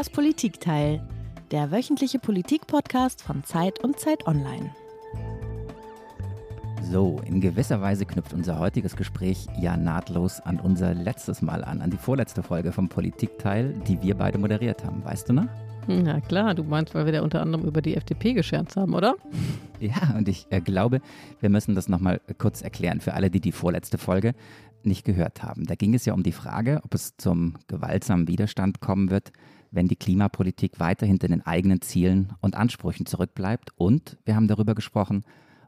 Das Politikteil, der wöchentliche Politik-Podcast von Zeit und Zeit Online. So, in gewisser Weise knüpft unser heutiges Gespräch ja nahtlos an unser letztes Mal an, an die vorletzte Folge vom Politikteil, die wir beide moderiert haben. Weißt du noch? Na klar, du meinst, weil wir da unter anderem über die FDP gescherzt haben, oder? Ja, und ich äh, glaube, wir müssen das nochmal kurz erklären für alle, die die vorletzte Folge nicht gehört haben. Da ging es ja um die Frage, ob es zum gewaltsamen Widerstand kommen wird, wenn die Klimapolitik weiter hinter den eigenen Zielen und Ansprüchen zurückbleibt. Und wir haben darüber gesprochen,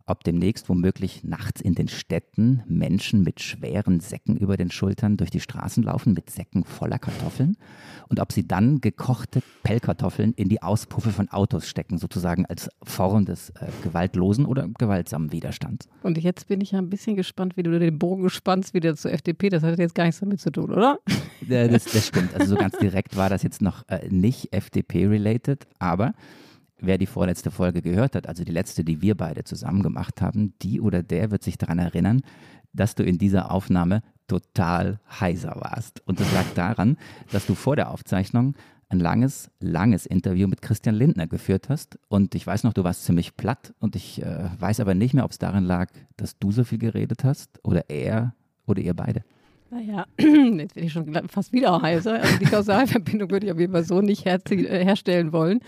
ob demnächst womöglich nachts in den Städten Menschen mit schweren Säcken über den Schultern durch die Straßen laufen, mit Säcken voller Kartoffeln und ob sie dann gekochte Pellkartoffeln in die Auspuffe von Autos stecken, sozusagen als Form des äh, gewaltlosen oder gewaltsamen Widerstands. Und jetzt bin ich ja ein bisschen gespannt, wie du den Bogen spannst wieder zur FDP. Das hat jetzt gar nichts damit zu tun, oder? Das, das stimmt. Also so ganz direkt war das jetzt noch äh, nicht FDP-related, aber wer die vorletzte Folge gehört hat, also die letzte, die wir beide zusammen gemacht haben, die oder der wird sich daran erinnern, dass du in dieser Aufnahme total heiser warst. Und das lag daran, dass du vor der Aufzeichnung ein langes, langes Interview mit Christian Lindner geführt hast. Und ich weiß noch, du warst ziemlich platt. Und ich äh, weiß aber nicht mehr, ob es daran lag, dass du so viel geredet hast oder er oder ihr beide. Naja, jetzt bin ich schon fast wieder heiser. Also die Kausalverbindung würde ich auf jeden Fall so nicht her äh, herstellen wollen.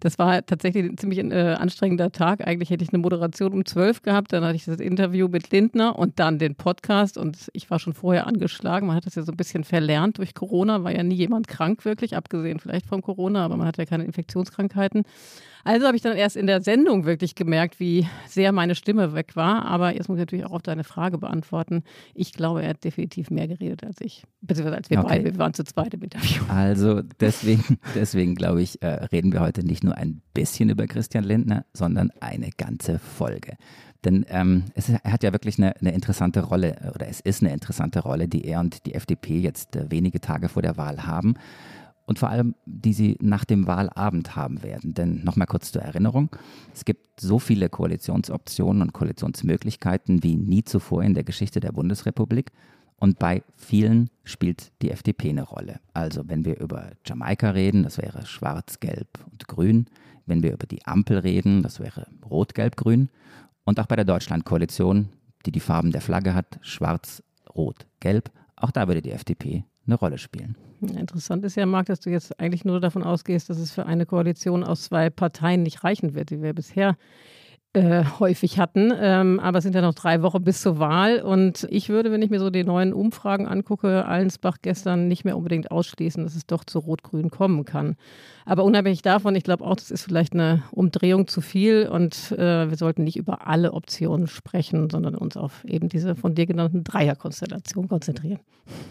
Das war tatsächlich ein ziemlich äh, anstrengender Tag. Eigentlich hätte ich eine Moderation um zwölf gehabt, dann hatte ich das Interview mit Lindner und dann den Podcast und ich war schon vorher angeschlagen. Man hat das ja so ein bisschen verlernt durch Corona, war ja nie jemand krank wirklich, abgesehen vielleicht von Corona, aber man hat ja keine Infektionskrankheiten. Also habe ich dann erst in der Sendung wirklich gemerkt, wie sehr meine Stimme weg war. Aber jetzt muss ich natürlich auch auf deine Frage beantworten. Ich glaube, er hat definitiv mehr geredet als ich. Beziehungsweise als wir okay. beide. Wir waren zu zweit im Interview. Also deswegen, deswegen glaube ich, äh, reden wir heute nicht nur ein bisschen über Christian Lindner, sondern eine ganze Folge. Denn ähm, es, er hat ja wirklich eine, eine, interessante Rolle, oder es ist eine interessante Rolle, die er und die FDP jetzt äh, wenige Tage vor der Wahl haben und vor allem, die sie nach dem Wahlabend haben werden. Denn nochmal kurz zur Erinnerung, es gibt so viele Koalitionsoptionen und Koalitionsmöglichkeiten wie nie zuvor in der Geschichte der Bundesrepublik. Und bei vielen spielt die FDP eine Rolle. Also wenn wir über Jamaika reden, das wäre schwarz, gelb und grün. Wenn wir über die Ampel reden, das wäre rot, gelb, grün. Und auch bei der Deutschlandkoalition, die die Farben der Flagge hat, schwarz, rot, gelb, auch da würde die FDP eine Rolle spielen. Interessant ist ja, Marc, dass du jetzt eigentlich nur davon ausgehst, dass es für eine Koalition aus zwei Parteien nicht reichen wird, die wir bisher äh, häufig hatten. Ähm, aber es sind ja noch drei Wochen bis zur Wahl. Und ich würde, wenn ich mir so die neuen Umfragen angucke, Allensbach gestern nicht mehr unbedingt ausschließen, dass es doch zu Rot-Grün kommen kann. Aber unabhängig davon, ich glaube auch, das ist vielleicht eine Umdrehung zu viel und äh, wir sollten nicht über alle Optionen sprechen, sondern uns auf eben diese von dir genannten Dreierkonstellation konzentrieren.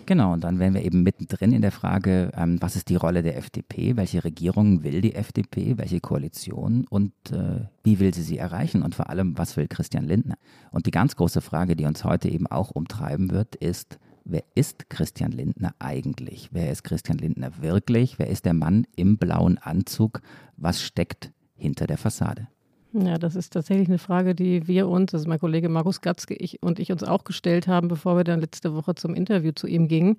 Genau, und dann wären wir eben mittendrin in der Frage, ähm, was ist die Rolle der FDP, welche Regierung will die FDP, welche Koalition und äh, wie will sie sie erreichen und vor allem, was will Christian Lindner? Und die ganz große Frage, die uns heute eben auch umtreiben wird, ist, wer ist Christian Lindner eigentlich? Wer ist Christian Lindner wirklich? Wer ist der Mann im blauen Anzug? Was steckt hinter der Fassade? Ja, das ist tatsächlich eine Frage, die wir uns, also mein Kollege Markus Gatzke ich, und ich uns auch gestellt haben, bevor wir dann letzte Woche zum Interview zu ihm gingen.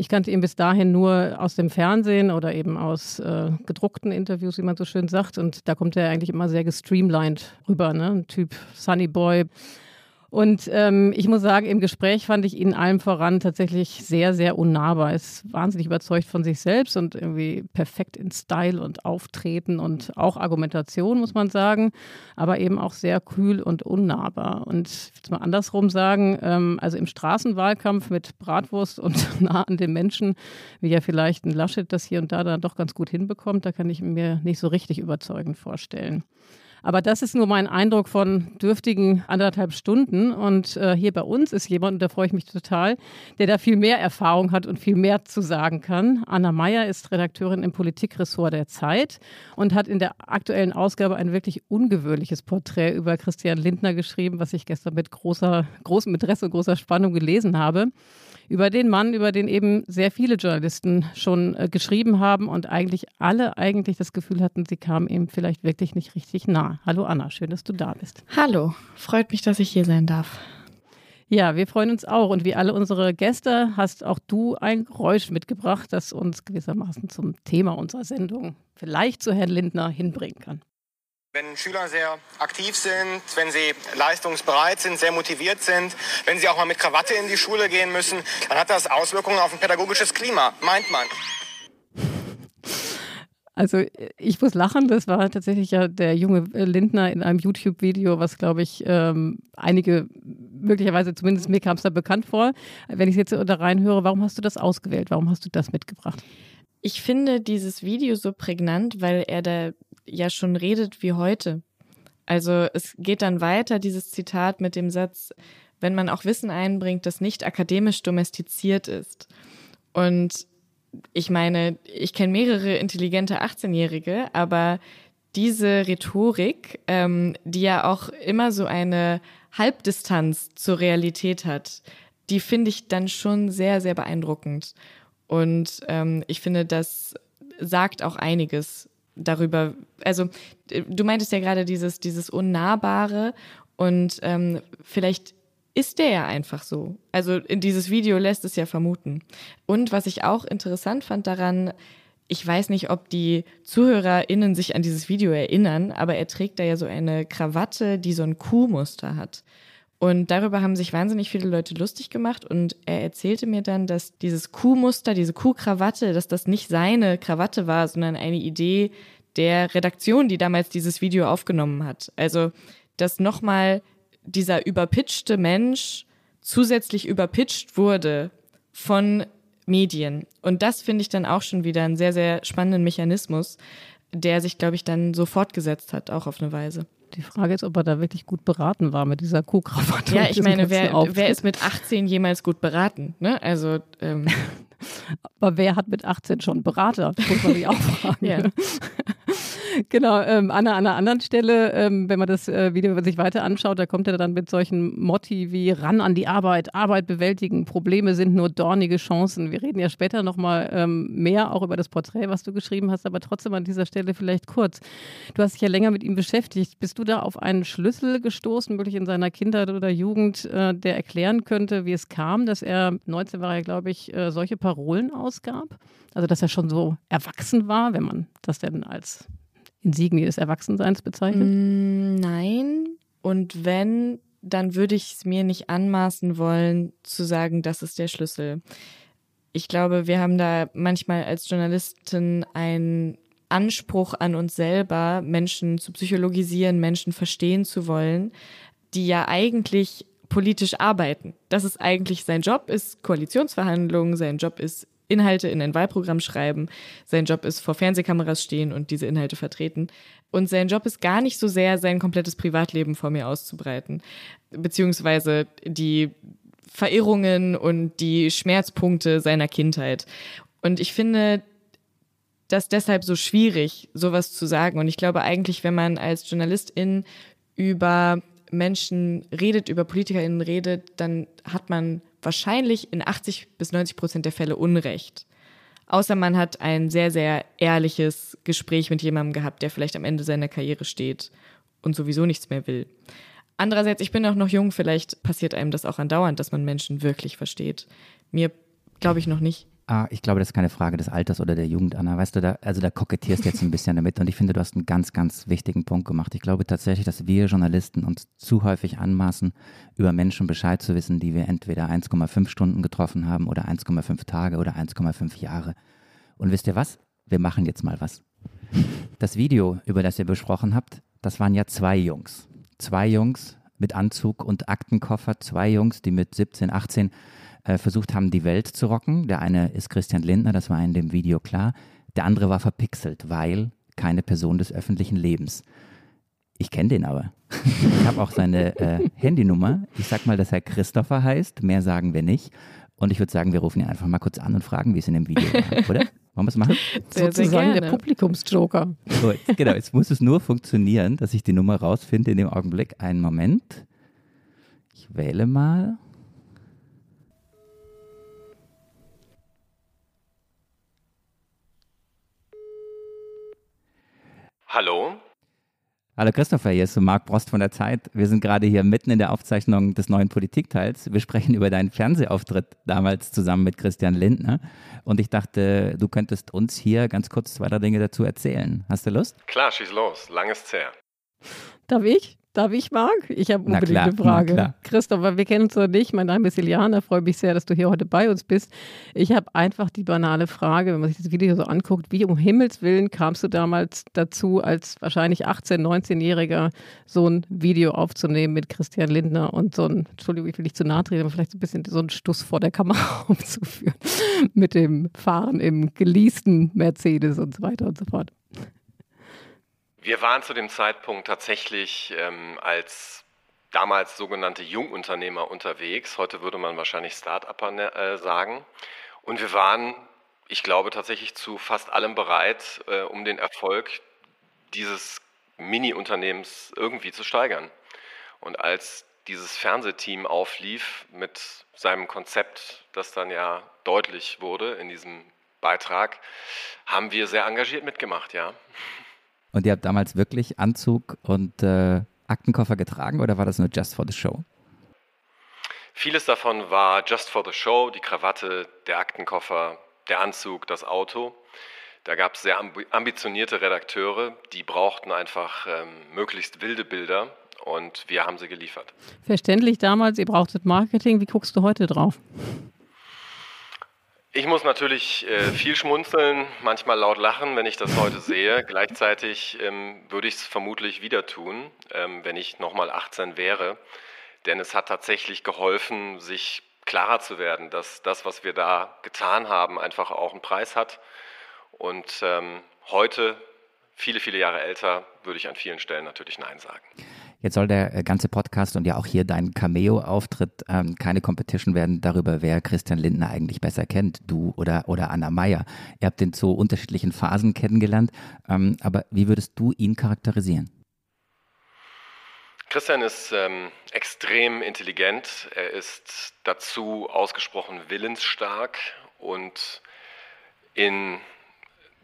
Ich kannte ihn bis dahin nur aus dem Fernsehen oder eben aus äh, gedruckten Interviews, wie man so schön sagt. Und da kommt er eigentlich immer sehr gestreamlined rüber, ne? Ein Typ Sunny Boy, und ähm, ich muss sagen, im Gespräch fand ich ihn allem voran tatsächlich sehr, sehr unnahbar. Er ist wahnsinnig überzeugt von sich selbst und irgendwie perfekt in Style und Auftreten und auch Argumentation, muss man sagen, aber eben auch sehr kühl und unnahbar. Und ich will es mal andersrum sagen, ähm, also im Straßenwahlkampf mit Bratwurst und nah an den Menschen, wie ja vielleicht ein Laschet das hier und da dann doch ganz gut hinbekommt, da kann ich mir nicht so richtig überzeugend vorstellen. Aber das ist nur mein Eindruck von dürftigen anderthalb Stunden. Und äh, hier bei uns ist jemand, und da freue ich mich total, der da viel mehr Erfahrung hat und viel mehr zu sagen kann. Anna Meyer ist Redakteurin im Politikressort der Zeit und hat in der aktuellen Ausgabe ein wirklich ungewöhnliches Porträt über Christian Lindner geschrieben, was ich gestern mit großer, großem Interesse und großer Spannung gelesen habe über den Mann, über den eben sehr viele Journalisten schon äh, geschrieben haben und eigentlich alle eigentlich das Gefühl hatten, sie kamen ihm vielleicht wirklich nicht richtig nah. Hallo Anna, schön, dass du da bist. Hallo, freut mich, dass ich hier sein darf. Ja, wir freuen uns auch. Und wie alle unsere Gäste hast auch du ein Geräusch mitgebracht, das uns gewissermaßen zum Thema unserer Sendung vielleicht zu Herrn Lindner hinbringen kann. Wenn Schüler sehr aktiv sind, wenn sie leistungsbereit sind, sehr motiviert sind, wenn sie auch mal mit Krawatte in die Schule gehen müssen, dann hat das Auswirkungen auf ein pädagogisches Klima, meint man. Also ich muss lachen, das war tatsächlich ja der junge Lindner in einem YouTube-Video, was glaube ich ähm, einige möglicherweise, zumindest mir kam es da bekannt vor. Wenn ich jetzt da reinhöre, warum hast du das ausgewählt? Warum hast du das mitgebracht? Ich finde dieses Video so prägnant, weil er da ja schon redet wie heute. Also es geht dann weiter, dieses Zitat mit dem Satz, wenn man auch Wissen einbringt, das nicht akademisch domestiziert ist. Und ich meine, ich kenne mehrere intelligente 18-Jährige, aber diese Rhetorik, ähm, die ja auch immer so eine Halbdistanz zur Realität hat, die finde ich dann schon sehr, sehr beeindruckend. Und ähm, ich finde, das sagt auch einiges darüber. Also, du meintest ja gerade dieses, dieses Unnahbare und ähm, vielleicht ist der ja einfach so. Also dieses Video lässt es ja vermuten. Und was ich auch interessant fand daran, ich weiß nicht, ob die ZuhörerInnen sich an dieses Video erinnern, aber er trägt da ja so eine Krawatte, die so ein Kuhmuster hat. Und darüber haben sich wahnsinnig viele Leute lustig gemacht und er erzählte mir dann, dass dieses Kuhmuster, diese Kuhkrawatte, dass das nicht seine Krawatte war, sondern eine Idee der Redaktion, die damals dieses Video aufgenommen hat. Also, dass nochmal dieser überpitchte Mensch zusätzlich überpitcht wurde von Medien. Und das finde ich dann auch schon wieder einen sehr, sehr spannenden Mechanismus, der sich, glaube ich, dann so fortgesetzt hat, auch auf eine Weise. Die Frage ist, ob er da wirklich gut beraten war mit dieser Kuhkrawatte. Ja, ich meine, wer, wer ist mit 18 jemals gut beraten? Ne? Also, ähm. Aber wer hat mit 18 schon Berater? Muss man sich auch fragen. ja. Genau, ähm, an, einer, an einer anderen Stelle, ähm, wenn man das äh, Video sich weiter anschaut, da kommt er dann mit solchen Motti wie ran an die Arbeit, Arbeit bewältigen, Probleme sind nur dornige Chancen. Wir reden ja später nochmal ähm, mehr auch über das Porträt, was du geschrieben hast, aber trotzdem an dieser Stelle vielleicht kurz. Du hast dich ja länger mit ihm beschäftigt. Bist du da auf einen Schlüssel gestoßen, wirklich in seiner Kindheit oder Jugend, äh, der erklären könnte, wie es kam, dass er, 19 war er, glaube ich, äh, solche Parolen ausgab? Also, dass er schon so erwachsen war, wenn man das denn als Insignie des Erwachsenseins bezeichnet? Mm, nein. Und wenn, dann würde ich es mir nicht anmaßen wollen, zu sagen, das ist der Schlüssel. Ich glaube, wir haben da manchmal als Journalisten einen Anspruch an uns selber, Menschen zu psychologisieren, Menschen verstehen zu wollen, die ja eigentlich politisch arbeiten. Das ist eigentlich sein Job, ist Koalitionsverhandlungen, sein Job ist Inhalte in ein Wahlprogramm schreiben. Sein Job ist vor Fernsehkameras stehen und diese Inhalte vertreten. Und sein Job ist gar nicht so sehr, sein komplettes Privatleben vor mir auszubreiten, beziehungsweise die Verirrungen und die Schmerzpunkte seiner Kindheit. Und ich finde das deshalb so schwierig, sowas zu sagen. Und ich glaube eigentlich, wenn man als Journalistin über Menschen redet, über PolitikerInnen redet, dann hat man wahrscheinlich in 80 bis 90 Prozent der Fälle Unrecht. Außer man hat ein sehr, sehr ehrliches Gespräch mit jemandem gehabt, der vielleicht am Ende seiner Karriere steht und sowieso nichts mehr will. Andererseits, ich bin auch noch jung, vielleicht passiert einem das auch andauernd, dass man Menschen wirklich versteht. Mir glaube ich noch nicht. Ah, ich glaube, das ist keine Frage des Alters oder der Jugend, Anna. Weißt du, da, also da kokettierst du jetzt ein bisschen damit und ich finde, du hast einen ganz, ganz wichtigen Punkt gemacht. Ich glaube tatsächlich, dass wir Journalisten uns zu häufig anmaßen, über Menschen Bescheid zu wissen, die wir entweder 1,5 Stunden getroffen haben oder 1,5 Tage oder 1,5 Jahre. Und wisst ihr was? Wir machen jetzt mal was. Das Video, über das ihr besprochen habt, das waren ja zwei Jungs. Zwei Jungs mit Anzug und Aktenkoffer, zwei Jungs, die mit 17, 18 äh, versucht haben, die Welt zu rocken. Der eine ist Christian Lindner, das war in dem Video klar. Der andere war verpixelt, weil keine Person des öffentlichen Lebens. Ich kenne den aber. Ich habe auch seine äh, Handynummer. Ich sag mal, dass er Christopher heißt. Mehr sagen wir nicht. Und ich würde sagen, wir rufen ihn einfach mal kurz an und fragen, wie es in dem Video war, oder? Wollen wir es machen? Sehr, Sozusagen sehr der Publikumsjoker. So, genau, jetzt muss es nur funktionieren, dass ich die Nummer rausfinde in dem Augenblick. Einen Moment. Ich wähle mal. Hallo? Hallo Christopher, hier ist Marc Brost von der Zeit. Wir sind gerade hier mitten in der Aufzeichnung des neuen Politikteils. Wir sprechen über deinen Fernsehauftritt damals zusammen mit Christian Lindner. Und ich dachte, du könntest uns hier ganz kurz zwei, drei Dinge dazu erzählen. Hast du Lust? Klar, schieß los. Lang ist's her. Darf ich? Darf ich, Marc? Ich habe unbedingt klar, eine Frage. Christopher, wir kennen uns noch nicht. Mein Name ist Iliana. Freue mich sehr, dass du hier heute bei uns bist. Ich habe einfach die banale Frage, wenn man sich das Video so anguckt, wie um Himmels Willen kamst du damals dazu, als wahrscheinlich 18-, 19-Jähriger so ein Video aufzunehmen mit Christian Lindner und so ein, Entschuldigung, ich will nicht zu nahe treten, aber vielleicht so ein bisschen so einen Stuss vor der Kamera aufzuführen mit dem Fahren im geleasten Mercedes und so weiter und so fort. Wir waren zu dem Zeitpunkt tatsächlich ähm, als damals sogenannte Jungunternehmer unterwegs. Heute würde man wahrscheinlich Start-Upper ne- äh, sagen. Und wir waren, ich glaube, tatsächlich zu fast allem bereit, äh, um den Erfolg dieses Mini-Unternehmens irgendwie zu steigern. Und als dieses Fernsehteam auflief mit seinem Konzept, das dann ja deutlich wurde in diesem Beitrag, haben wir sehr engagiert mitgemacht, ja. Und ihr habt damals wirklich Anzug und äh, Aktenkoffer getragen oder war das nur just for the show? Vieles davon war just for the show, die Krawatte, der Aktenkoffer, der Anzug, das Auto. Da gab es sehr ambi- ambitionierte Redakteure, die brauchten einfach ähm, möglichst wilde Bilder und wir haben sie geliefert. Verständlich damals, ihr brauchtet Marketing. Wie guckst du heute drauf? Ich muss natürlich äh, viel schmunzeln, manchmal laut lachen, wenn ich das heute sehe. Gleichzeitig ähm, würde ich es vermutlich wieder tun, ähm, wenn ich nochmal 18 wäre. Denn es hat tatsächlich geholfen, sich klarer zu werden, dass das, was wir da getan haben, einfach auch einen Preis hat. Und ähm, heute, viele, viele Jahre älter, würde ich an vielen Stellen natürlich Nein sagen. Jetzt soll der äh, ganze Podcast und ja auch hier dein Cameo-Auftritt ähm, keine Competition werden darüber, wer Christian Lindner eigentlich besser kennt, du oder, oder Anna Meyer. Ihr habt ihn zu unterschiedlichen Phasen kennengelernt, ähm, aber wie würdest du ihn charakterisieren? Christian ist ähm, extrem intelligent, er ist dazu ausgesprochen willensstark und in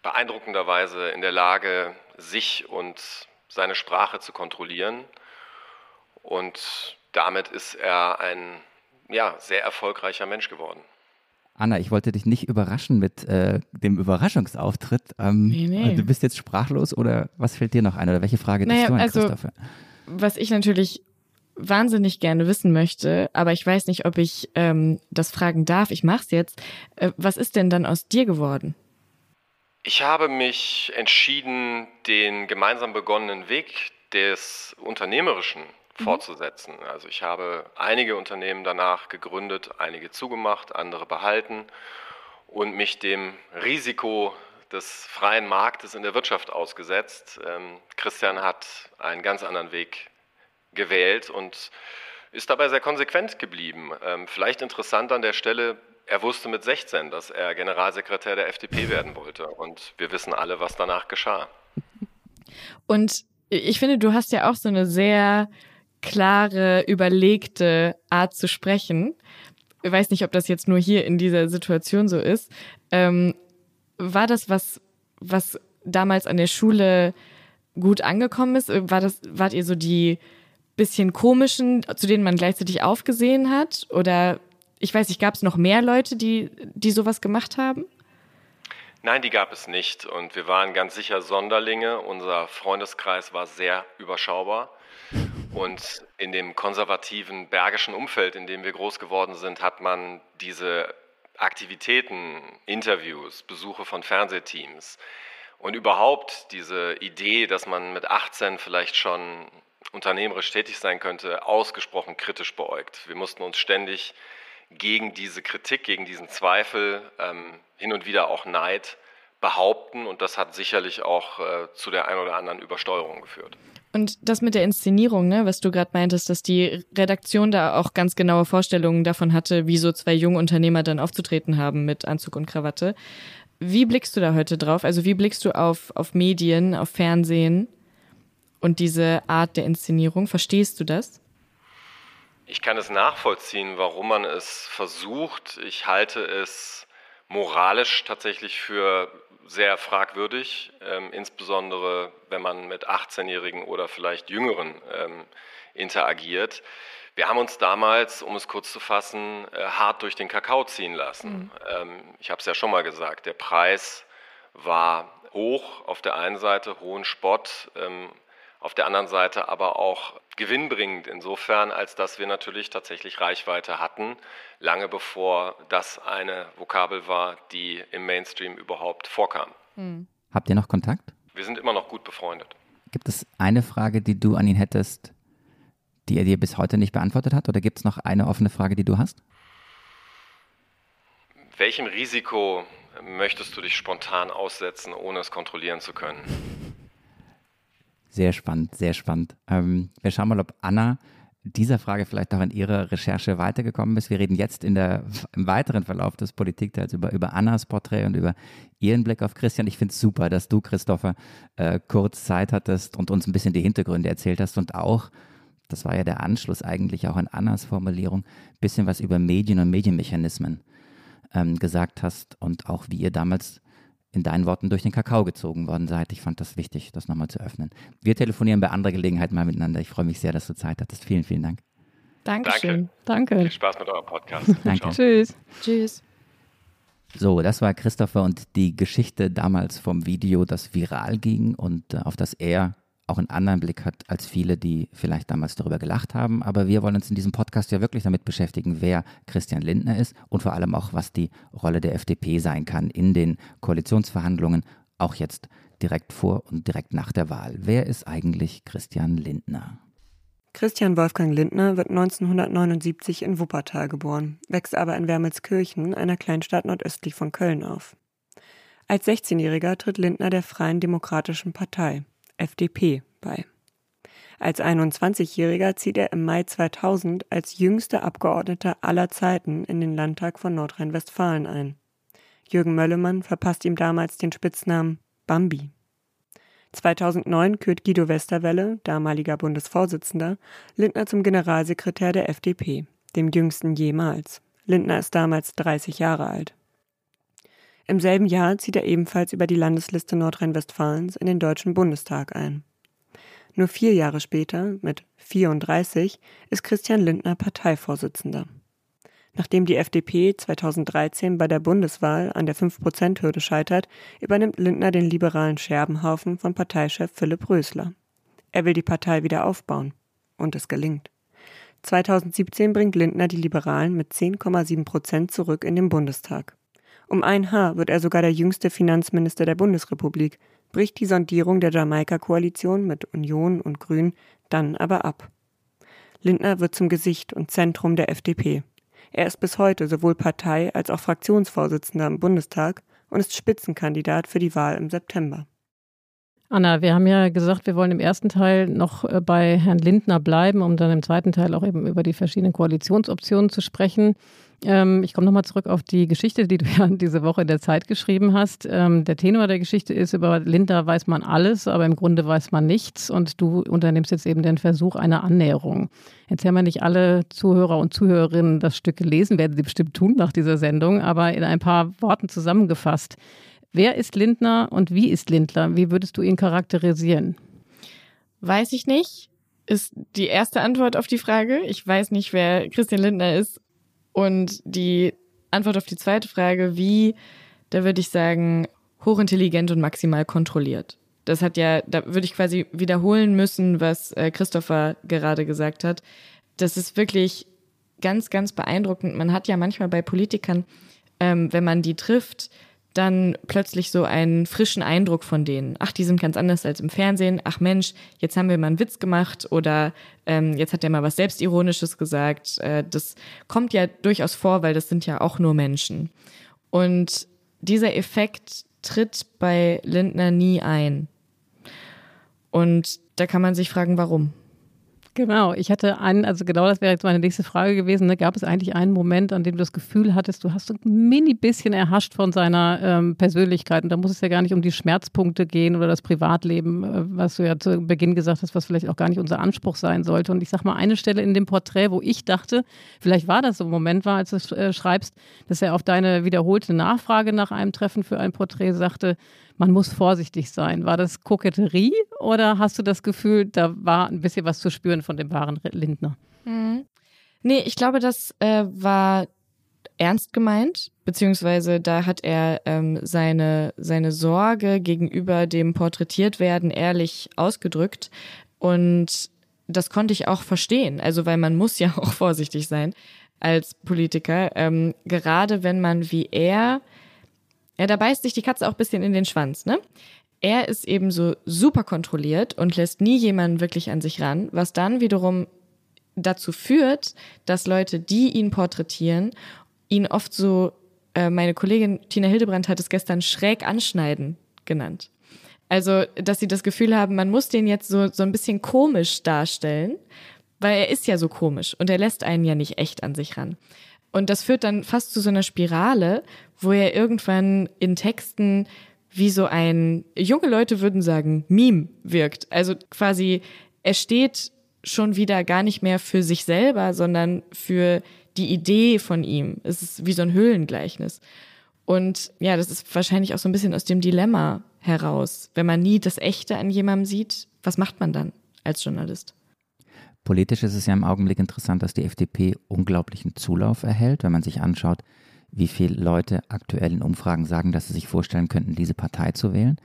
beeindruckender Weise in der Lage, sich und seine Sprache zu kontrollieren. Und damit ist er ein ja, sehr erfolgreicher Mensch geworden. Anna, ich wollte dich nicht überraschen mit äh, dem Überraschungsauftritt. Ähm, Nee, nee. Du bist jetzt sprachlos oder was fällt dir noch ein oder welche Frage Naja, du an also- Christopher? Was ich natürlich wahnsinnig gerne wissen möchte, aber ich weiß nicht, ob ich ähm, das fragen darf. Ich mache es jetzt. Äh, was ist denn dann aus dir geworden? Ich habe mich entschieden, den gemeinsam begonnenen Weg des Unternehmerischen fortzusetzen. Also ich habe einige Unternehmen danach gegründet, einige zugemacht, andere behalten und mich dem Risiko des freien Marktes in der Wirtschaft ausgesetzt. Ähm, Christian hat einen ganz anderen Weg gewählt und ist dabei sehr konsequent geblieben. Ähm, vielleicht interessant an der Stelle, er wusste mit 16, dass er Generalsekretär der FDP werden wollte. Und wir wissen alle, was danach geschah. Und ich finde, du hast ja auch so eine sehr klare, überlegte Art zu sprechen. Ich weiß nicht, ob das jetzt nur hier in dieser Situation so ist. Ähm, war das was, was damals an der Schule gut angekommen ist? War das, wart ihr so die bisschen komischen, zu denen man gleichzeitig aufgesehen hat? Oder ich weiß nicht, gab es noch mehr Leute, die, die sowas gemacht haben? Nein, die gab es nicht. Und wir waren ganz sicher Sonderlinge. Unser Freundeskreis war sehr überschaubar. Und in dem konservativen bergischen Umfeld, in dem wir groß geworden sind, hat man diese Aktivitäten, Interviews, Besuche von Fernsehteams und überhaupt diese Idee, dass man mit 18 vielleicht schon unternehmerisch tätig sein könnte, ausgesprochen kritisch beäugt. Wir mussten uns ständig gegen diese Kritik, gegen diesen Zweifel, ähm, hin und wieder auch Neid behaupten und das hat sicherlich auch äh, zu der ein oder anderen Übersteuerung geführt. Und das mit der Inszenierung, ne, was du gerade meintest, dass die Redaktion da auch ganz genaue Vorstellungen davon hatte, wie so zwei junge Unternehmer dann aufzutreten haben mit Anzug und Krawatte. Wie blickst du da heute drauf? Also wie blickst du auf, auf Medien, auf Fernsehen und diese Art der Inszenierung? Verstehst du das? Ich kann es nachvollziehen, warum man es versucht. Ich halte es moralisch tatsächlich für sehr fragwürdig, ähm, insbesondere wenn man mit 18-Jährigen oder vielleicht Jüngeren ähm, interagiert. Wir haben uns damals, um es kurz zu fassen, äh, hart durch den Kakao ziehen lassen. Mhm. Ähm, ich habe es ja schon mal gesagt, der Preis war hoch auf der einen Seite, hohen Spott, ähm, auf der anderen Seite aber auch gewinnbringend insofern, als dass wir natürlich tatsächlich Reichweite hatten, lange bevor das eine Vokabel war, die im Mainstream überhaupt vorkam. Hm. Habt ihr noch Kontakt? Wir sind immer noch gut befreundet. Gibt es eine Frage, die du an ihn hättest, die er dir bis heute nicht beantwortet hat? Oder gibt es noch eine offene Frage, die du hast? Welchem Risiko möchtest du dich spontan aussetzen, ohne es kontrollieren zu können? Sehr spannend, sehr spannend. Ähm, wir schauen mal, ob Anna dieser Frage vielleicht auch in ihrer Recherche weitergekommen ist. Wir reden jetzt in der, im weiteren Verlauf des Politikteils über, über Annas Porträt und über ihren Blick auf Christian. Ich finde es super, dass du, Christopher, äh, kurz Zeit hattest und uns ein bisschen die Hintergründe erzählt hast und auch, das war ja der Anschluss eigentlich auch an Annas Formulierung, ein bisschen was über Medien und Medienmechanismen ähm, gesagt hast und auch wie ihr damals in deinen Worten durch den Kakao gezogen worden seid. Ich fand das wichtig, das nochmal zu öffnen. Wir telefonieren bei anderer Gelegenheit mal miteinander. Ich freue mich sehr, dass du Zeit hattest. Vielen, vielen Dank. Dankeschön. Danke. Viel Spaß mit eurem Podcast. Danke. Tschüss. Tschüss. So, das war Christopher und die Geschichte damals vom Video, das viral ging und äh, auf das er auch einen anderen Blick hat als viele, die vielleicht damals darüber gelacht haben. Aber wir wollen uns in diesem Podcast ja wirklich damit beschäftigen, wer Christian Lindner ist und vor allem auch, was die Rolle der FDP sein kann in den Koalitionsverhandlungen, auch jetzt direkt vor und direkt nach der Wahl. Wer ist eigentlich Christian Lindner? Christian Wolfgang Lindner wird 1979 in Wuppertal geboren, wächst aber in Wermelskirchen, einer Kleinstadt nordöstlich von Köln, auf. Als 16-Jähriger tritt Lindner der Freien Demokratischen Partei. FDP bei. Als 21-Jähriger zieht er im Mai 2000 als jüngster Abgeordneter aller Zeiten in den Landtag von Nordrhein-Westfalen ein. Jürgen Möllemann verpasst ihm damals den Spitznamen Bambi. 2009 kürt Guido Westerwelle, damaliger Bundesvorsitzender, Lindner zum Generalsekretär der FDP, dem jüngsten jemals. Lindner ist damals 30 Jahre alt. Im selben Jahr zieht er ebenfalls über die Landesliste Nordrhein-Westfalens in den Deutschen Bundestag ein. Nur vier Jahre später, mit 34, ist Christian Lindner Parteivorsitzender. Nachdem die FDP 2013 bei der Bundeswahl an der 5%-Hürde scheitert, übernimmt Lindner den liberalen Scherbenhaufen von Parteichef Philipp Rösler. Er will die Partei wieder aufbauen. Und es gelingt. 2017 bringt Lindner die Liberalen mit 10,7 Prozent zurück in den Bundestag. Um ein Haar wird er sogar der jüngste Finanzminister der Bundesrepublik, bricht die Sondierung der Jamaika-Koalition mit Union und Grün dann aber ab. Lindner wird zum Gesicht und Zentrum der FDP. Er ist bis heute sowohl Partei- als auch Fraktionsvorsitzender im Bundestag und ist Spitzenkandidat für die Wahl im September. Anna, wir haben ja gesagt, wir wollen im ersten Teil noch äh, bei Herrn Lindner bleiben, um dann im zweiten Teil auch eben über die verschiedenen Koalitionsoptionen zu sprechen. Ähm, ich komme nochmal zurück auf die Geschichte, die du ja diese Woche in der Zeit geschrieben hast. Ähm, der Tenor der Geschichte ist, über Linda weiß man alles, aber im Grunde weiß man nichts und du unternimmst jetzt eben den Versuch einer Annäherung. Jetzt haben ja nicht alle Zuhörer und Zuhörerinnen das Stück gelesen, werden sie bestimmt tun nach dieser Sendung, aber in ein paar Worten zusammengefasst. Wer ist Lindner und wie ist Lindner? Wie würdest du ihn charakterisieren? Weiß ich nicht, ist die erste Antwort auf die Frage. Ich weiß nicht, wer Christian Lindner ist und die Antwort auf die zweite Frage, wie, da würde ich sagen, hochintelligent und maximal kontrolliert. Das hat ja, da würde ich quasi wiederholen müssen, was äh, Christopher gerade gesagt hat. Das ist wirklich ganz, ganz beeindruckend. Man hat ja manchmal bei Politikern, ähm, wenn man die trifft, dann plötzlich so einen frischen Eindruck von denen. Ach, die sind ganz anders als im Fernsehen. Ach Mensch, jetzt haben wir mal einen Witz gemacht oder ähm, jetzt hat er mal was Selbstironisches gesagt. Äh, das kommt ja durchaus vor, weil das sind ja auch nur Menschen. Und dieser Effekt tritt bei Lindner nie ein. Und da kann man sich fragen, warum. Genau, ich hatte einen, also genau das wäre jetzt meine nächste Frage gewesen. Ne? Gab es eigentlich einen Moment, an dem du das Gefühl hattest, du hast so ein mini bisschen erhascht von seiner ähm, Persönlichkeit und da muss es ja gar nicht um die Schmerzpunkte gehen oder das Privatleben, äh, was du ja zu Beginn gesagt hast, was vielleicht auch gar nicht unser Anspruch sein sollte. Und ich sag mal, eine Stelle in dem Porträt, wo ich dachte, vielleicht war das so ein Moment war, als du äh, schreibst, dass er auf deine wiederholte Nachfrage nach einem Treffen für ein Porträt sagte, man muss vorsichtig sein. War das Koketterie oder hast du das Gefühl, da war ein bisschen was zu spüren von dem wahren Lindner? Mhm. Nee, ich glaube, das äh, war ernst gemeint, beziehungsweise da hat er ähm, seine, seine Sorge gegenüber dem Porträtiertwerden ehrlich ausgedrückt. Und das konnte ich auch verstehen. Also, weil man muss ja auch vorsichtig sein als Politiker, ähm, gerade wenn man wie er ja, da beißt sich die Katze auch ein bisschen in den Schwanz, ne? Er ist eben so super kontrolliert und lässt nie jemanden wirklich an sich ran, was dann wiederum dazu führt, dass Leute, die ihn porträtieren, ihn oft so, äh, meine Kollegin Tina Hildebrand hat es gestern schräg anschneiden genannt. Also, dass sie das Gefühl haben, man muss den jetzt so, so ein bisschen komisch darstellen, weil er ist ja so komisch und er lässt einen ja nicht echt an sich ran. Und das führt dann fast zu so einer Spirale, wo er irgendwann in Texten wie so ein, junge Leute würden sagen, Meme wirkt. Also quasi, er steht schon wieder gar nicht mehr für sich selber, sondern für die Idee von ihm. Es ist wie so ein Höhlengleichnis. Und ja, das ist wahrscheinlich auch so ein bisschen aus dem Dilemma heraus. Wenn man nie das Echte an jemandem sieht, was macht man dann als Journalist? Politisch ist es ja im Augenblick interessant, dass die FDP unglaublichen Zulauf erhält, wenn man sich anschaut, wie viele Leute aktuell in Umfragen sagen, dass sie sich vorstellen könnten, diese Partei zu wählen.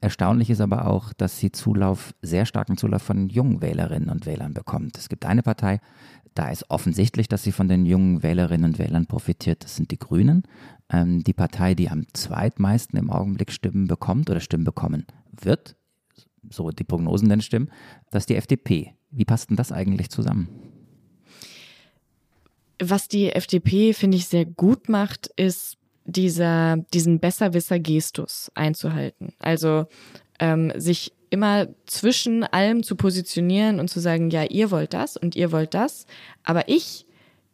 Erstaunlich ist aber auch, dass sie Zulauf, sehr starken Zulauf von jungen Wählerinnen und Wählern bekommt. Es gibt eine Partei, da ist offensichtlich, dass sie von den jungen Wählerinnen und Wählern profitiert. Das sind die Grünen. Ähm, die Partei, die am zweitmeisten im Augenblick Stimmen bekommt oder Stimmen bekommen wird, so die Prognosen denn stimmen, das ist die FDP. Wie passt denn das eigentlich zusammen? Was die FDP, finde ich, sehr gut macht, ist dieser, diesen Besserwisser-Gestus einzuhalten. Also ähm, sich immer zwischen allem zu positionieren und zu sagen, ja, ihr wollt das und ihr wollt das, aber ich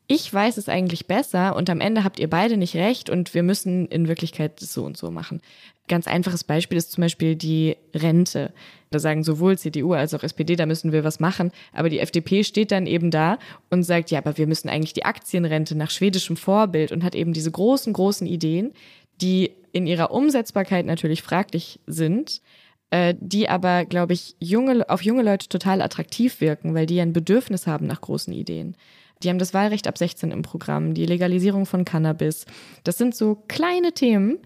ich weiß es eigentlich besser und am Ende habt ihr beide nicht recht und wir müssen in Wirklichkeit so und so machen. Ganz einfaches Beispiel ist zum Beispiel die Rente. Da sagen sowohl CDU als auch SPD, da müssen wir was machen. Aber die FDP steht dann eben da und sagt, ja, aber wir müssen eigentlich die Aktienrente nach schwedischem Vorbild und hat eben diese großen, großen Ideen, die in ihrer Umsetzbarkeit natürlich fraglich sind, äh, die aber, glaube ich, junge, auf junge Leute total attraktiv wirken, weil die ein Bedürfnis haben nach großen Ideen. Die haben das Wahlrecht ab 16 im Programm, die Legalisierung von Cannabis. Das sind so kleine Themen,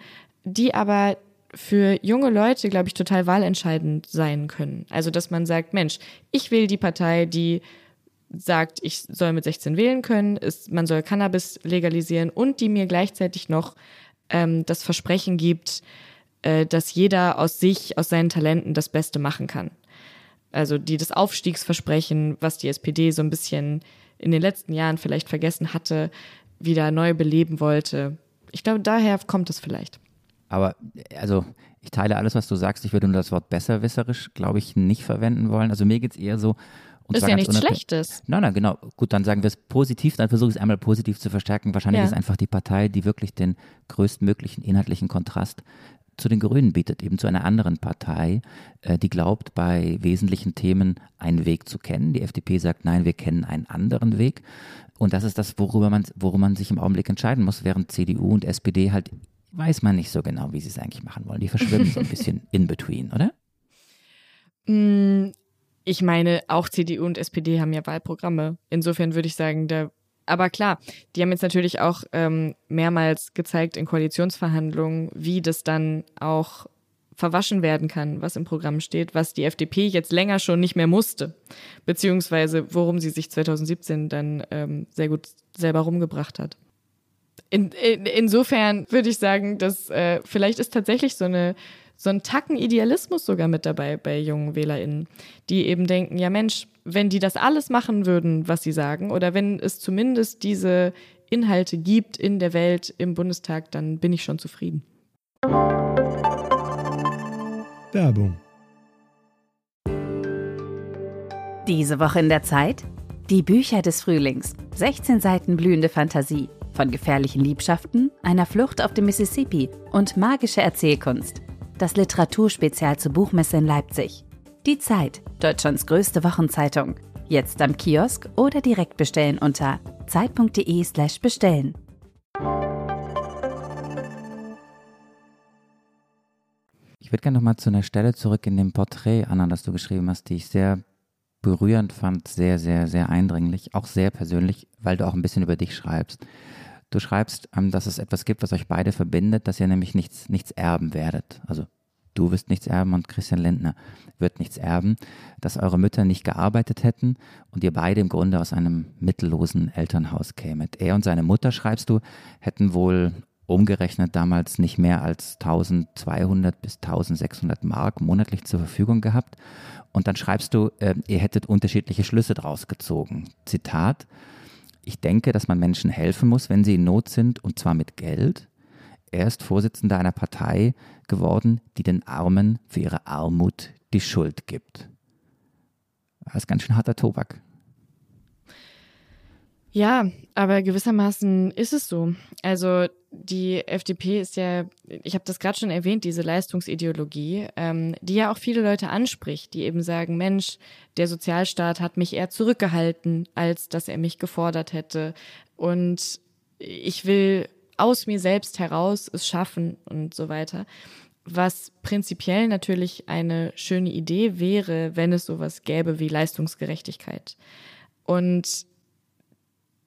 die aber für junge Leute, glaube ich, total wahlentscheidend sein können. Also, dass man sagt, Mensch, ich will die Partei, die sagt, ich soll mit 16 wählen können, ist, man soll Cannabis legalisieren und die mir gleichzeitig noch ähm, das Versprechen gibt, äh, dass jeder aus sich, aus seinen Talenten das Beste machen kann. Also die das Aufstiegsversprechen, was die SPD so ein bisschen in den letzten Jahren vielleicht vergessen hatte, wieder neu beleben wollte. Ich glaube, daher kommt es vielleicht. Aber also ich teile alles, was du sagst. Ich würde nur das Wort besserwisserisch, glaube ich, nicht verwenden wollen. Also mir geht es eher so. Und ist ja nichts Schlechtes. Nein, nein, genau. Gut, dann sagen wir es positiv, dann versuche ich es einmal positiv zu verstärken. Wahrscheinlich ja. ist einfach die Partei, die wirklich den größtmöglichen inhaltlichen Kontrast zu den Grünen bietet, eben zu einer anderen Partei, äh, die glaubt, bei wesentlichen Themen einen Weg zu kennen. Die FDP sagt, nein, wir kennen einen anderen Weg. Und das ist das, worüber man, worüber man sich im Augenblick entscheiden muss, während CDU und SPD halt weiß man nicht so genau, wie sie es eigentlich machen wollen. Die verschwimmen so ein bisschen in between, oder? Mm, ich meine, auch CDU und SPD haben ja Wahlprogramme. Insofern würde ich sagen, da aber klar, die haben jetzt natürlich auch ähm, mehrmals gezeigt in Koalitionsverhandlungen, wie das dann auch verwaschen werden kann, was im Programm steht, was die FDP jetzt länger schon nicht mehr musste, beziehungsweise worum sie sich 2017 dann ähm, sehr gut selber rumgebracht hat. In, in, insofern würde ich sagen, dass äh, vielleicht ist tatsächlich so eine so ein Tacken Idealismus sogar mit dabei bei jungen WählerInnen, die eben denken, ja Mensch, wenn die das alles machen würden, was sie sagen, oder wenn es zumindest diese Inhalte gibt in der Welt im Bundestag, dann bin ich schon zufrieden. Werbung Diese Woche in der Zeit? Die Bücher des Frühlings. 16 Seiten blühende Fantasie. Von gefährlichen Liebschaften, einer Flucht auf dem Mississippi und magische Erzählkunst. Das Literaturspezial zur Buchmesse in Leipzig. Die Zeit, Deutschlands größte Wochenzeitung. Jetzt am Kiosk oder direkt bestellen unter zeit.de/slash bestellen. Ich würde gerne nochmal zu einer Stelle zurück in dem Porträt, Anna, das du geschrieben hast, die ich sehr berührend fand, sehr, sehr, sehr eindringlich, auch sehr persönlich, weil du auch ein bisschen über dich schreibst. Du schreibst, ähm, dass es etwas gibt, was euch beide verbindet, dass ihr nämlich nichts, nichts erben werdet. Also du wirst nichts erben und Christian Lindner wird nichts erben, dass eure Mütter nicht gearbeitet hätten und ihr beide im Grunde aus einem mittellosen Elternhaus kämet. Er und seine Mutter, schreibst du, hätten wohl umgerechnet damals nicht mehr als 1200 bis 1600 Mark monatlich zur Verfügung gehabt. Und dann schreibst du, äh, ihr hättet unterschiedliche Schlüsse draus gezogen. Zitat, ich denke, dass man Menschen helfen muss, wenn sie in Not sind, und zwar mit Geld. Er ist Vorsitzender einer Partei geworden, die den Armen für ihre Armut die Schuld gibt. Das ist ganz schön harter Tobak. Ja, aber gewissermaßen ist es so. Also die FDP ist ja, ich habe das gerade schon erwähnt, diese Leistungsideologie, ähm, die ja auch viele Leute anspricht, die eben sagen, Mensch, der Sozialstaat hat mich eher zurückgehalten, als dass er mich gefordert hätte. Und ich will aus mir selbst heraus es schaffen und so weiter. Was prinzipiell natürlich eine schöne Idee wäre, wenn es sowas gäbe wie Leistungsgerechtigkeit. Und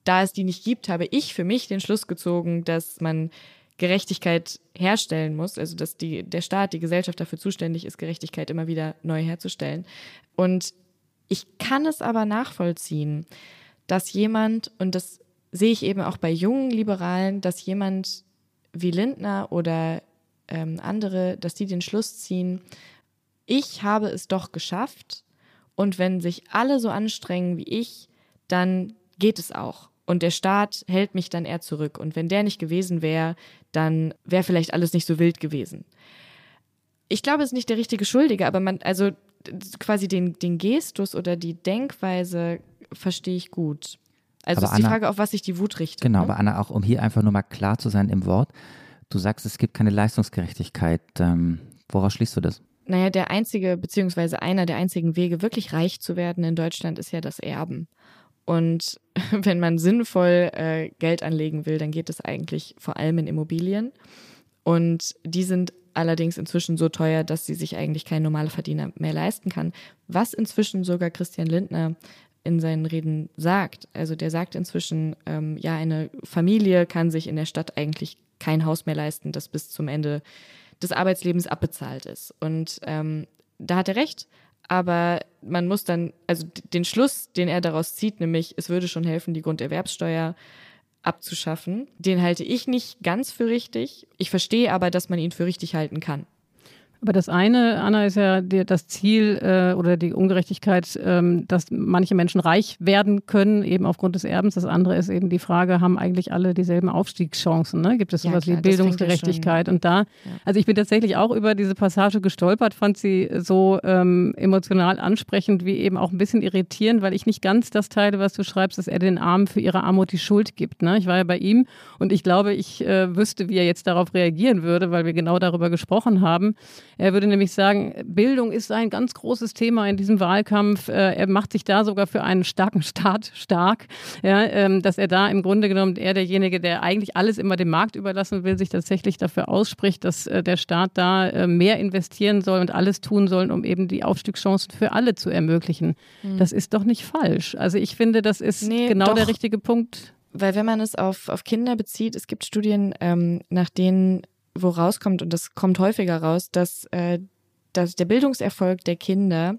da es die nicht gibt, habe ich für mich den Schluss gezogen, dass man Gerechtigkeit herstellen muss, also dass die, der Staat, die Gesellschaft dafür zuständig ist, Gerechtigkeit immer wieder neu herzustellen. Und ich kann es aber nachvollziehen, dass jemand, und das sehe ich eben auch bei jungen Liberalen, dass jemand wie Lindner oder ähm, andere, dass die den Schluss ziehen, ich habe es doch geschafft und wenn sich alle so anstrengen wie ich, dann geht es auch. Und der Staat hält mich dann eher zurück. Und wenn der nicht gewesen wäre, dann wäre vielleicht alles nicht so wild gewesen. Ich glaube, es ist nicht der richtige Schuldige, aber man, also quasi den, den Gestus oder die Denkweise verstehe ich gut. Also aber ist Anna, die Frage, auf was sich die Wut richtet. Genau, ne? aber Anna, auch um hier einfach nur mal klar zu sein im Wort, du sagst, es gibt keine Leistungsgerechtigkeit. Ähm, woraus schließt du das? Naja, der einzige, beziehungsweise einer der einzigen Wege, wirklich reich zu werden in Deutschland, ist ja das Erben. Und wenn man sinnvoll äh, Geld anlegen will, dann geht es eigentlich vor allem in Immobilien. Und die sind allerdings inzwischen so teuer, dass sie sich eigentlich kein normaler Verdiener mehr leisten kann. Was inzwischen sogar Christian Lindner in seinen Reden sagt. Also der sagt inzwischen, ähm, ja, eine Familie kann sich in der Stadt eigentlich kein Haus mehr leisten, das bis zum Ende des Arbeitslebens abbezahlt ist. Und ähm, da hat er recht. Aber man muss dann, also den Schluss, den er daraus zieht, nämlich es würde schon helfen, die Grunderwerbssteuer abzuschaffen, den halte ich nicht ganz für richtig. Ich verstehe aber, dass man ihn für richtig halten kann. Aber das eine, Anna, ist ja die, das Ziel äh, oder die Ungerechtigkeit, ähm, dass manche Menschen reich werden können, eben aufgrund des Erbens. Das andere ist eben die Frage, haben eigentlich alle dieselben Aufstiegschancen? Ne? Gibt es sowas ja, wie Bildungsgerechtigkeit? Und da, ja. also ich bin tatsächlich auch über diese Passage gestolpert, fand sie so ähm, emotional ansprechend wie eben auch ein bisschen irritierend, weil ich nicht ganz das teile, was du schreibst, dass er den Armen für ihre Armut die Schuld gibt. Ne? Ich war ja bei ihm und ich glaube, ich äh, wüsste, wie er jetzt darauf reagieren würde, weil wir genau darüber gesprochen haben. Er würde nämlich sagen, Bildung ist ein ganz großes Thema in diesem Wahlkampf. Äh, er macht sich da sogar für einen starken Staat stark, ja, ähm, dass er da im Grunde genommen er derjenige, der eigentlich alles immer dem Markt überlassen will, sich tatsächlich dafür ausspricht, dass äh, der Staat da äh, mehr investieren soll und alles tun soll, um eben die Aufstiegschancen für alle zu ermöglichen. Mhm. Das ist doch nicht falsch. Also ich finde, das ist nee, genau doch. der richtige Punkt. Weil wenn man es auf, auf Kinder bezieht, es gibt Studien, ähm, nach denen wo rauskommt, und das kommt häufiger raus, dass, äh, dass der Bildungserfolg der Kinder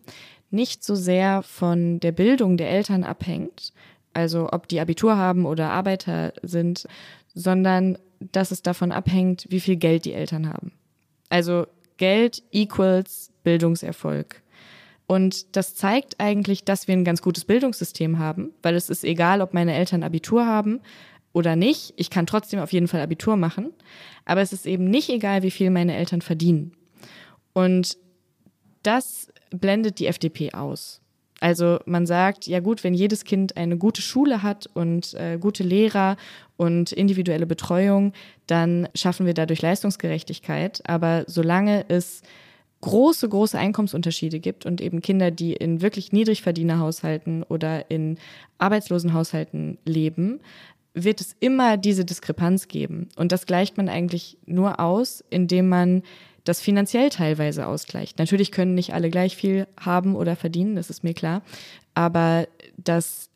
nicht so sehr von der Bildung der Eltern abhängt, also ob die Abitur haben oder Arbeiter sind, sondern dass es davon abhängt, wie viel Geld die Eltern haben. Also Geld equals Bildungserfolg. Und das zeigt eigentlich, dass wir ein ganz gutes Bildungssystem haben, weil es ist egal, ob meine Eltern Abitur haben oder nicht. Ich kann trotzdem auf jeden Fall Abitur machen. Aber es ist eben nicht egal, wie viel meine Eltern verdienen. Und das blendet die FDP aus. Also man sagt, ja gut, wenn jedes Kind eine gute Schule hat und äh, gute Lehrer und individuelle Betreuung, dann schaffen wir dadurch Leistungsgerechtigkeit. Aber solange es große, große Einkommensunterschiede gibt und eben Kinder, die in wirklich Niedrigverdienerhaushalten oder in Arbeitslosenhaushalten leben, wird es immer diese Diskrepanz geben. Und das gleicht man eigentlich nur aus, indem man das finanziell teilweise ausgleicht. Natürlich können nicht alle gleich viel haben oder verdienen, das ist mir klar. Aber dass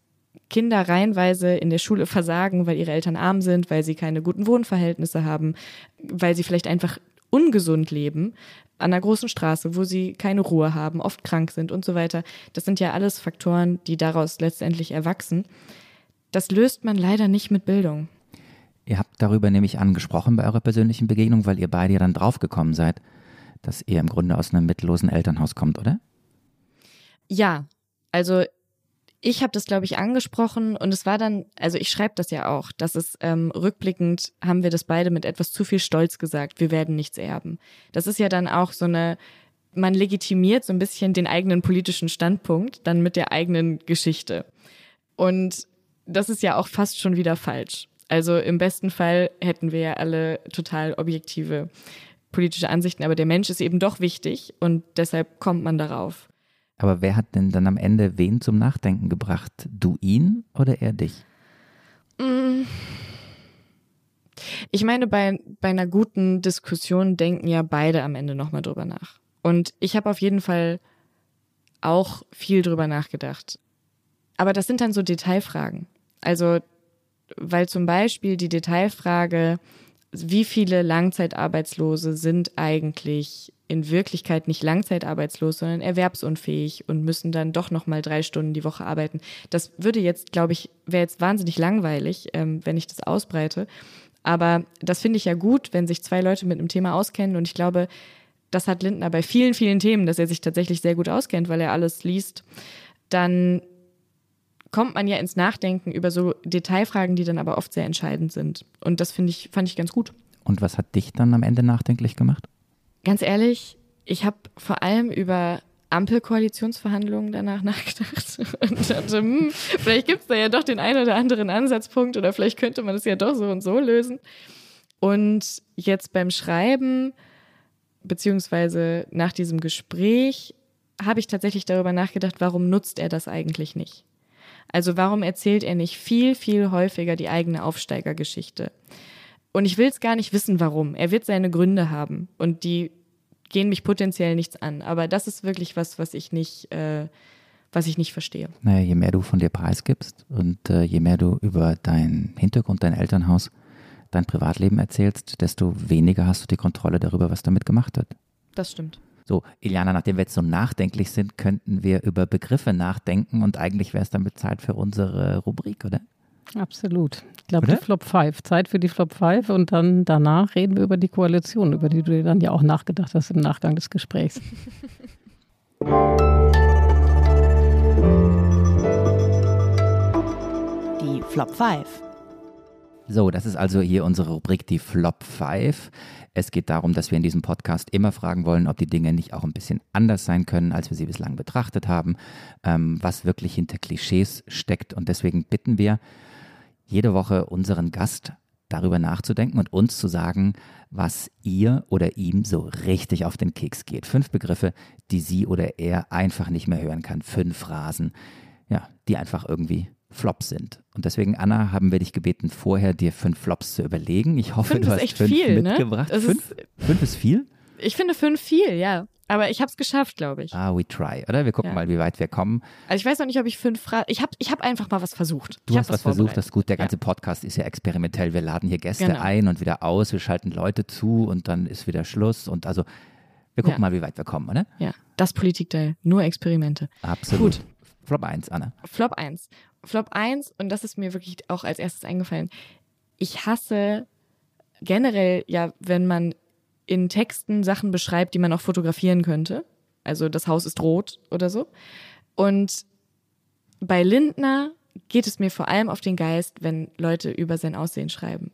Kinder reihenweise in der Schule versagen, weil ihre Eltern arm sind, weil sie keine guten Wohnverhältnisse haben, weil sie vielleicht einfach ungesund leben, an einer großen Straße, wo sie keine Ruhe haben, oft krank sind und so weiter. Das sind ja alles Faktoren, die daraus letztendlich erwachsen. Das löst man leider nicht mit Bildung. Ihr habt darüber nämlich angesprochen bei eurer persönlichen Begegnung, weil ihr beide ja dann draufgekommen seid, dass ihr im Grunde aus einem mittellosen Elternhaus kommt, oder? Ja, also ich habe das, glaube ich, angesprochen und es war dann, also ich schreibe das ja auch, dass es ähm, rückblickend haben wir das beide mit etwas zu viel Stolz gesagt, wir werden nichts erben. Das ist ja dann auch so eine, man legitimiert so ein bisschen den eigenen politischen Standpunkt dann mit der eigenen Geschichte. Und das ist ja auch fast schon wieder falsch. Also im besten Fall hätten wir ja alle total objektive politische Ansichten, aber der Mensch ist eben doch wichtig und deshalb kommt man darauf. Aber wer hat denn dann am Ende wen zum Nachdenken gebracht? Du ihn oder er dich? Mm. Ich meine, bei, bei einer guten Diskussion denken ja beide am Ende nochmal drüber nach. Und ich habe auf jeden Fall auch viel drüber nachgedacht. Aber das sind dann so Detailfragen. Also, weil zum Beispiel die Detailfrage, wie viele Langzeitarbeitslose sind eigentlich in Wirklichkeit nicht langzeitarbeitslos, sondern erwerbsunfähig und müssen dann doch noch mal drei Stunden die Woche arbeiten. Das würde jetzt, glaube ich, wäre jetzt wahnsinnig langweilig, ähm, wenn ich das ausbreite. Aber das finde ich ja gut, wenn sich zwei Leute mit einem Thema auskennen. Und ich glaube, das hat Lindner bei vielen, vielen Themen, dass er sich tatsächlich sehr gut auskennt, weil er alles liest. Dann kommt man ja ins Nachdenken über so Detailfragen, die dann aber oft sehr entscheidend sind. Und das finde ich, fand ich ganz gut. Und was hat dich dann am Ende nachdenklich gemacht? Ganz ehrlich, ich habe vor allem über Ampelkoalitionsverhandlungen danach nachgedacht und dachte, hm, vielleicht gibt es da ja doch den einen oder anderen Ansatzpunkt oder vielleicht könnte man es ja doch so und so lösen. Und jetzt beim Schreiben, beziehungsweise nach diesem Gespräch, habe ich tatsächlich darüber nachgedacht, warum nutzt er das eigentlich nicht? Also warum erzählt er nicht viel, viel häufiger die eigene Aufsteigergeschichte? Und ich will es gar nicht wissen, warum. Er wird seine Gründe haben und die gehen mich potenziell nichts an. Aber das ist wirklich was, was ich nicht, äh, was ich nicht verstehe. Naja, je mehr du von dir preisgibst und äh, je mehr du über deinen Hintergrund, dein Elternhaus, dein Privatleben erzählst, desto weniger hast du die Kontrolle darüber, was damit gemacht wird. Das stimmt. So, Iliana, nachdem wir jetzt so nachdenklich sind, könnten wir über Begriffe nachdenken und eigentlich wäre es damit Zeit für unsere Rubrik, oder? Absolut. Ich glaube, die Flop 5. Zeit für die Flop 5 und dann danach reden wir über die Koalition, über die du dir dann ja auch nachgedacht hast im Nachgang des Gesprächs. Die Flop 5. So, das ist also hier unsere Rubrik, die Flop 5. Es geht darum, dass wir in diesem Podcast immer fragen wollen, ob die Dinge nicht auch ein bisschen anders sein können, als wir sie bislang betrachtet haben, ähm, was wirklich hinter Klischees steckt. Und deswegen bitten wir jede Woche unseren Gast darüber nachzudenken und uns zu sagen, was ihr oder ihm so richtig auf den Keks geht. Fünf Begriffe, die sie oder er einfach nicht mehr hören kann. Fünf Phrasen, ja, die einfach irgendwie Flops sind. Und deswegen, Anna, haben wir dich gebeten, vorher dir fünf Flops zu überlegen. Ich hoffe, fünf du hast echt fünf viel, mitgebracht. Ne? Fünf? Ist, fünf ist viel? Ich finde fünf viel, ja. Aber ich habe es geschafft, glaube ich. Ah, we try, oder? Wir gucken Ja. mal, wie weit wir kommen. Also ich weiß noch nicht, ob ich fünf Fragen. Ich habe ich hab einfach mal was versucht. Du ich hast was versucht, das ist gut. Der Ja. ganze Podcast ist ja experimentell. Wir laden hier Gäste Genau. ein und wieder aus, wir schalten Leute zu und dann ist wieder Schluss. Und also, wir gucken Ja. mal, wie weit wir kommen, oder? Ja, das Politikteil. Nur Experimente. Absolut. Flop 1, Anna. Flop 1. Flop 1, und das ist mir wirklich auch als erstes eingefallen. Ich hasse generell, ja, wenn man in Texten Sachen beschreibt, die man auch fotografieren könnte. Also das Haus ist rot oder so. Und bei Lindner geht es mir vor allem auf den Geist, wenn Leute über sein Aussehen schreiben.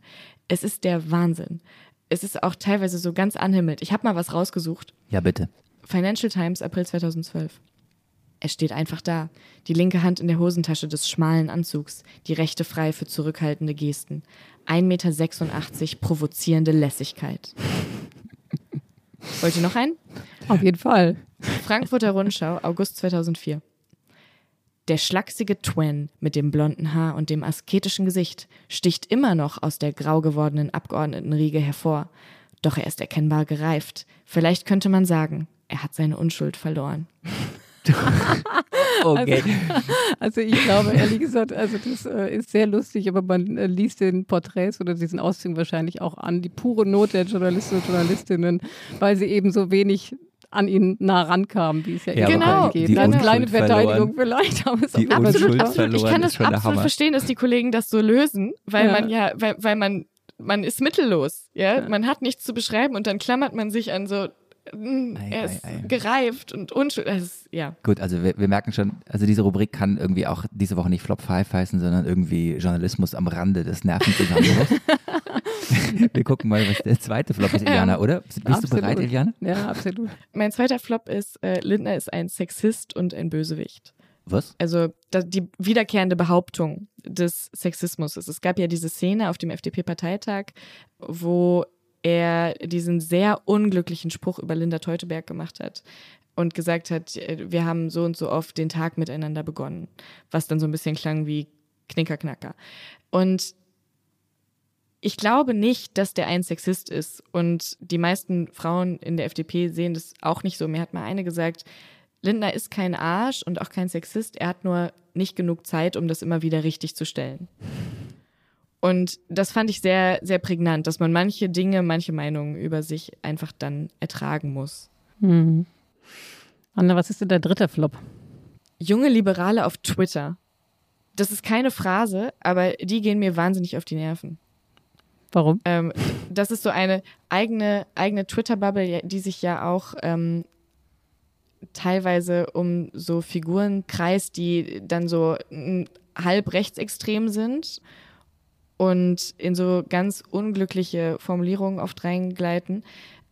Es ist der Wahnsinn. Es ist auch teilweise so ganz anhimmelt. Ich habe mal was rausgesucht. Ja, bitte. Financial Times, April 2012. Er steht einfach da, die linke Hand in der Hosentasche des schmalen Anzugs, die rechte frei für zurückhaltende Gesten. 1,86 Meter provozierende Lässigkeit. Wollt ihr noch einen? Auf jeden Fall. Frankfurter Rundschau, August 2004. Der schlachsige Twen mit dem blonden Haar und dem asketischen Gesicht sticht immer noch aus der grau gewordenen Abgeordnetenriege hervor. Doch er ist erkennbar gereift. Vielleicht könnte man sagen, er hat seine Unschuld verloren. okay. Also, also, ich glaube, ehrlich gesagt, also das äh, ist sehr lustig, aber man äh, liest den Porträts oder diesen Auszügen wahrscheinlich auch an, die pure Not der Journalisten und Journalistinnen, weil sie eben so wenig an ihn nah rankamen, wie es ja, ja genau. geht. Die Eine kleine Verteidigung vielleicht. Aber es die absolut, absolut. Ich kann das absolut verstehen, dass die Kollegen das so lösen, weil ja. man ja, weil, weil man man ist mittellos, ja? ja? Man hat nichts zu beschreiben und dann klammert man sich an so ei, er ist ei, ei. gereift und unschuldig. Ja. Gut, also wir, wir, merken schon, also diese Rubrik kann irgendwie auch diese Woche nicht Flop 5 heißen, sondern irgendwie Journalismus am Rande des Nervenzusammenbruchs. wir gucken mal, was der zweite Flop ist, Iliana, oder? Bist absolut. du bereit, Iliana? Ja, absolut. Mein zweiter Flop ist, äh, Lindner ist ein Sexist und ein Bösewicht. Was? Also die wiederkehrende Behauptung des Sexismus ist. Es gab ja diese Szene auf dem FDP-Parteitag, wo er diesen sehr unglücklichen Spruch über Linda Teuteberg gemacht hat und gesagt hat, äh, wir haben so und so oft den Tag miteinander begonnen, was dann so ein bisschen klang wie Knickerknacker. Und ich glaube nicht, dass der ein Sexist ist und die meisten Frauen in der FDP sehen das auch nicht so. Mir hat mal eine gesagt, Lindner ist kein Arsch und auch kein Sexist, er hat nur nicht genug Zeit, um das immer wieder richtig zu stellen. Und das fand ich sehr, sehr prägnant, dass man manche Dinge, manche Meinungen über sich einfach dann ertragen muss. Hm. Anna, was ist denn der dritte Flop? Junge Liberale auf Twitter. Das ist keine Phrase, aber die gehen mir wahnsinnig auf die Nerven. Warum? Ähm, das ist so eine eigene, eigene Twitter-Bubble, die sich ja auch ähm, teilweise um so Figuren kreist, die dann so halb rechtsextrem sind und in so ganz unglückliche Formulierungen oft reingleiten.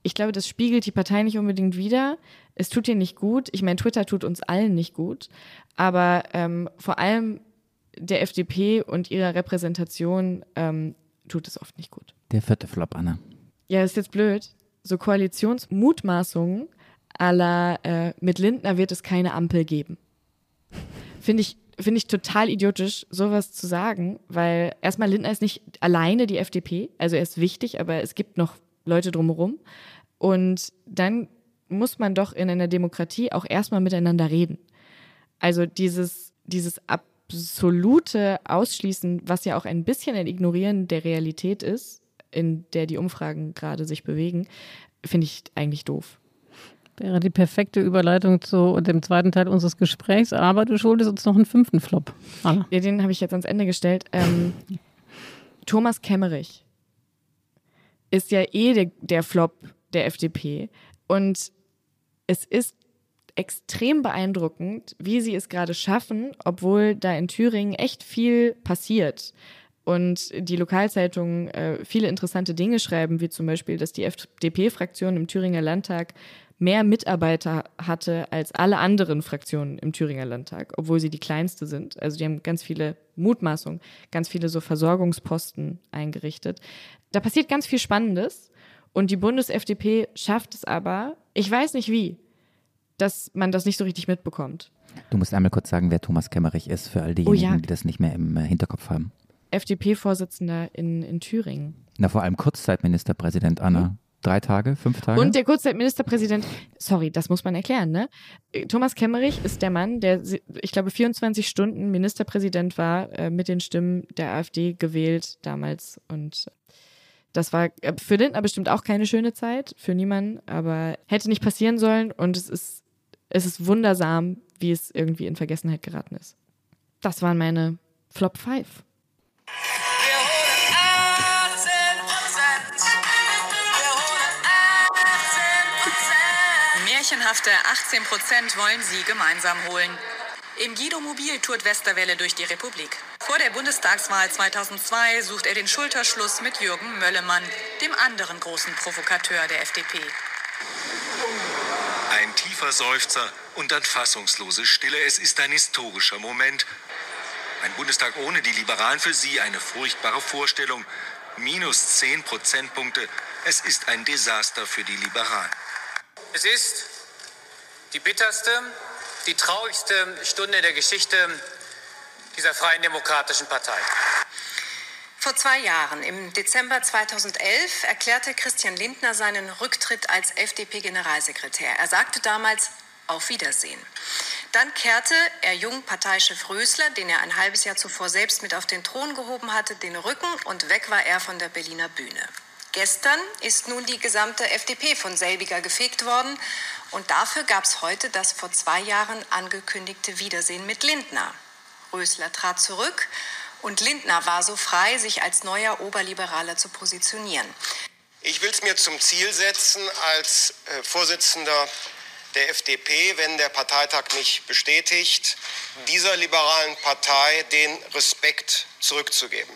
Ich glaube, das spiegelt die Partei nicht unbedingt wider. Es tut ihr nicht gut. Ich meine, Twitter tut uns allen nicht gut. Aber ähm, vor allem der FDP und ihrer Repräsentation ähm, tut es oft nicht gut. Der vierte Flop, Anna. Ja, ist jetzt blöd. So Koalitionsmutmaßungen aller äh, mit Lindner wird es keine Ampel geben. Finde ich finde ich total idiotisch, sowas zu sagen, weil erstmal Lindner ist nicht alleine die FDP, also er ist wichtig, aber es gibt noch Leute drumherum. Und dann muss man doch in einer Demokratie auch erstmal miteinander reden. Also dieses, dieses absolute Ausschließen, was ja auch ein bisschen ein Ignorieren der Realität ist, in der die Umfragen gerade sich bewegen, finde ich eigentlich doof. Wäre die perfekte Überleitung zu dem zweiten Teil unseres Gesprächs, aber du schuldest uns noch einen fünften Flop. Anna. Ja, den habe ich jetzt ans Ende gestellt. Ähm, Thomas Kemmerich ist ja eh der, der Flop der FDP. Und es ist extrem beeindruckend, wie sie es gerade schaffen, obwohl da in Thüringen echt viel passiert und die Lokalzeitungen äh, viele interessante Dinge schreiben, wie zum Beispiel, dass die FDP-Fraktion im Thüringer Landtag mehr Mitarbeiter hatte als alle anderen Fraktionen im Thüringer Landtag, obwohl sie die kleinste sind. Also die haben ganz viele Mutmaßungen, ganz viele so Versorgungsposten eingerichtet. Da passiert ganz viel Spannendes und die Bundes-FDP schafft es aber, ich weiß nicht wie, dass man das nicht so richtig mitbekommt. Du musst einmal kurz sagen, wer Thomas Kemmerich ist, für all diejenigen, oh ja. die das nicht mehr im äh, Hinterkopf haben. FDP-Vorsitzender in, in Thüringen. Na, vor allem Kurzzeitministerpräsident Anna. Mhm drei Tage, fünf Tage. Und der Kurzzeitministerpräsident, sorry, das muss man erklären, ne? Thomas Kemmerich ist der Mann, der, ich glaube, 24 Stunden Ministerpräsident war, äh, mit den Stimmen der AfD gewählt damals. Und das war äh, für Lindner bestimmt auch keine schöne Zeit, für niemanden, aber hätte nicht passieren sollen. Und es ist, es ist wundersam, wie es irgendwie in Vergessenheit geraten ist. Das waren meine Flop 5. Märchenhafte 18 Prozent wollen sie gemeinsam holen. Im Guido Mobil tourt Westerwelle durch die Republik. Vor der Bundestagswahl 2002 sucht er den Schulterschluss mit Jürgen Möllemann, dem anderen großen Provokateur der FDP. Ein tiefer Seufzer und dann fassungslose Stille. Es ist ein historischer Moment. Ein Bundestag ohne die Liberalen für Sie eine furchtbare Vorstellung. Minus zehn Prozentpunkte. Es ist ein Desaster für die Liberalen. Es ist die bitterste, die traurigste Stunde der Geschichte dieser Freien Demokratischen Partei. Vor zwei Jahren, im Dezember 2011, erklärte Christian Lindner seinen Rücktritt als FDP-Generalsekretär. Er sagte damals Auf Wiedersehen. Dann kehrte er jung Parteichef Rösler, den er ein halbes Jahr zuvor selbst mit auf den Thron gehoben hatte, den Rücken und weg war er von der Berliner Bühne. Gestern ist nun die gesamte FDP von selbiger gefegt worden und dafür gab es heute das vor zwei Jahren angekündigte Wiedersehen mit Lindner. Rösler trat zurück und Lindner war so frei, sich als neuer Oberliberaler zu positionieren. Ich will es mir zum Ziel setzen, als äh, Vorsitzender der FDP, wenn der Parteitag mich bestätigt, dieser liberalen Partei den Respekt zurückzugeben.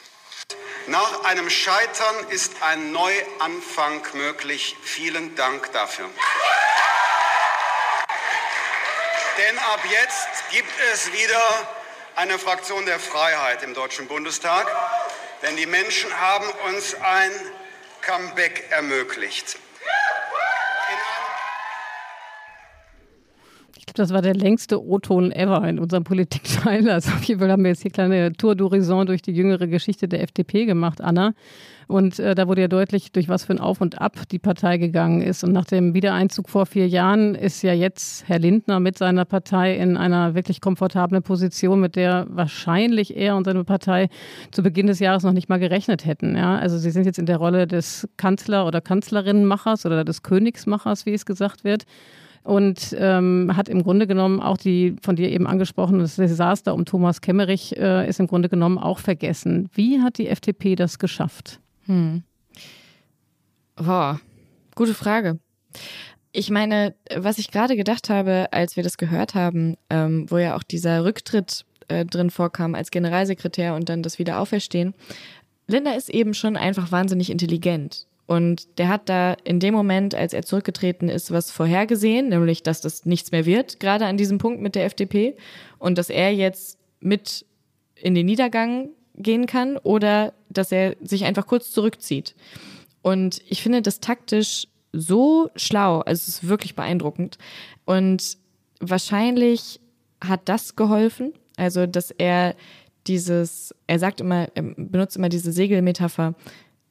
Nach einem Scheitern ist ein Neuanfang möglich. Vielen Dank dafür. Denn ab jetzt gibt es wieder eine Fraktion der Freiheit im Deutschen Bundestag, denn die Menschen haben uns ein Comeback ermöglicht. Ich glaube, das war der längste O-Ton ever in unserem Politikteil. Also auf jeden Fall haben wir jetzt hier kleine Tour d'Horizon durch die jüngere Geschichte der FDP gemacht, Anna. Und äh, da wurde ja deutlich, durch was für ein Auf und Ab die Partei gegangen ist. Und nach dem Wiedereinzug vor vier Jahren ist ja jetzt Herr Lindner mit seiner Partei in einer wirklich komfortablen Position, mit der wahrscheinlich er und seine Partei zu Beginn des Jahres noch nicht mal gerechnet hätten. Ja? Also sie sind jetzt in der Rolle des Kanzler- oder Kanzlerinnenmachers oder des Königsmachers, wie es gesagt wird und ähm, hat im Grunde genommen auch die von dir eben angesprochene Desaster um Thomas Kemmerich äh, ist im Grunde genommen auch vergessen. Wie hat die FDP das geschafft? Hm. Boah, gute Frage. Ich meine, was ich gerade gedacht habe, als wir das gehört haben, ähm, wo ja auch dieser Rücktritt äh, drin vorkam als Generalsekretär und dann das Wiederauferstehen. Linda ist eben schon einfach wahnsinnig intelligent. Und der hat da in dem Moment, als er zurückgetreten ist, was vorhergesehen, nämlich, dass das nichts mehr wird, gerade an diesem Punkt mit der FDP. Und dass er jetzt mit in den Niedergang gehen kann oder dass er sich einfach kurz zurückzieht. Und ich finde das taktisch so schlau, also es ist wirklich beeindruckend. Und wahrscheinlich hat das geholfen, also dass er dieses, er sagt immer, er benutzt immer diese Segelmetapher,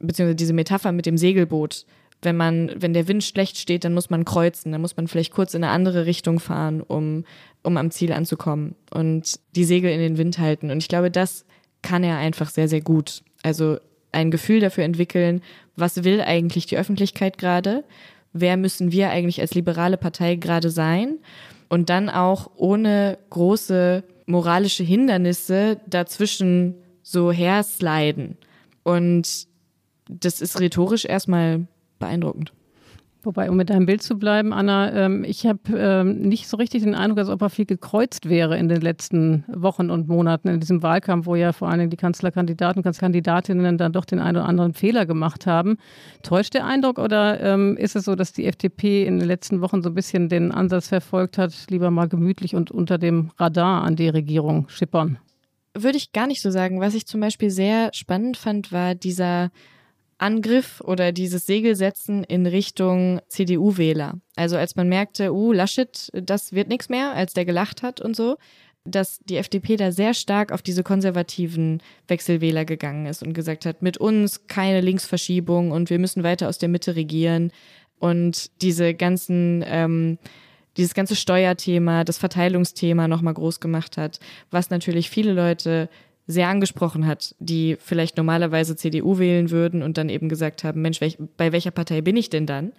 beziehungsweise diese Metapher mit dem Segelboot. Wenn man, wenn der Wind schlecht steht, dann muss man kreuzen, dann muss man vielleicht kurz in eine andere Richtung fahren, um, um am Ziel anzukommen und die Segel in den Wind halten. Und ich glaube, das kann er einfach sehr, sehr gut. Also ein Gefühl dafür entwickeln, was will eigentlich die Öffentlichkeit gerade? Wer müssen wir eigentlich als liberale Partei gerade sein? Und dann auch ohne große moralische Hindernisse dazwischen so hersliden. Und das ist rhetorisch erstmal beeindruckend. Wobei, um mit deinem Bild zu bleiben, Anna, ähm, ich habe ähm, nicht so richtig den Eindruck, als ob er viel gekreuzt wäre in den letzten Wochen und Monaten in diesem Wahlkampf, wo ja vor allen Dingen die Kanzlerkandidaten und Kandidatinnen dann doch den einen oder anderen Fehler gemacht haben. Täuscht der Eindruck oder ähm, ist es so, dass die FDP in den letzten Wochen so ein bisschen den Ansatz verfolgt hat, lieber mal gemütlich und unter dem Radar an die Regierung schippern? Würde ich gar nicht so sagen. Was ich zum Beispiel sehr spannend fand, war dieser Angriff oder dieses Segelsetzen in Richtung CDU-Wähler. Also als man merkte, uh, Laschet, das wird nichts mehr, als der gelacht hat und so, dass die FDP da sehr stark auf diese konservativen Wechselwähler gegangen ist und gesagt hat, mit uns keine Linksverschiebung und wir müssen weiter aus der Mitte regieren. Und diese ganzen, ähm, dieses ganze Steuerthema, das Verteilungsthema nochmal groß gemacht hat, was natürlich viele Leute sehr angesprochen hat, die vielleicht normalerweise CDU wählen würden und dann eben gesagt haben, Mensch, welch, bei welcher Partei bin ich denn dann?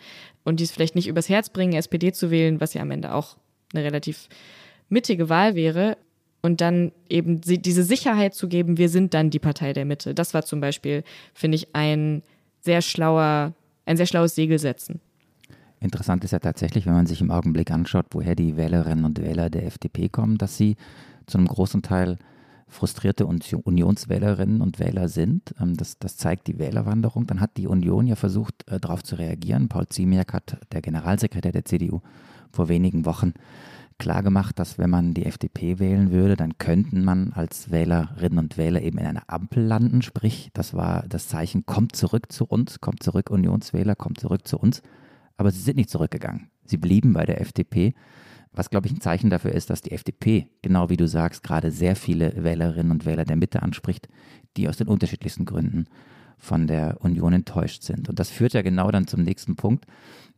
Und die es vielleicht nicht übers Herz bringen, SPD zu wählen, was ja am Ende auch eine relativ mittige Wahl wäre. Und dann eben diese Sicherheit zu geben, wir sind dann die Partei der Mitte. Das war zum Beispiel, finde ich, ein sehr schlauer, ein sehr schlaues Segelsetzen. Interessant ist ja tatsächlich, wenn man sich im Augenblick anschaut, woher die Wählerinnen und Wähler der FDP kommen, dass sie zu einem großen Teil frustrierte Unionswählerinnen und Wähler sind. Ähm, das, das zeigt die Wählerwanderung. Dann hat die Union ja versucht, äh, darauf zu reagieren. Paul Ziemiak hat, der Generalsekretär der CDU, vor wenigen Wochen klargemacht, dass wenn man die FDP wählen würde, dann könnten man als Wählerinnen und Wähler eben in einer Ampel landen. Sprich, das war das Zeichen, kommt zurück zu uns, kommt zurück Unionswähler, kommt zurück zu uns. Aber sie sind nicht zurückgegangen. Sie blieben bei der FDP, was, glaube ich, ein Zeichen dafür ist, dass die FDP, genau wie du sagst, gerade sehr viele Wählerinnen und Wähler der Mitte anspricht, die aus den unterschiedlichsten Gründen von der Union enttäuscht sind. Und das führt ja genau dann zum nächsten Punkt,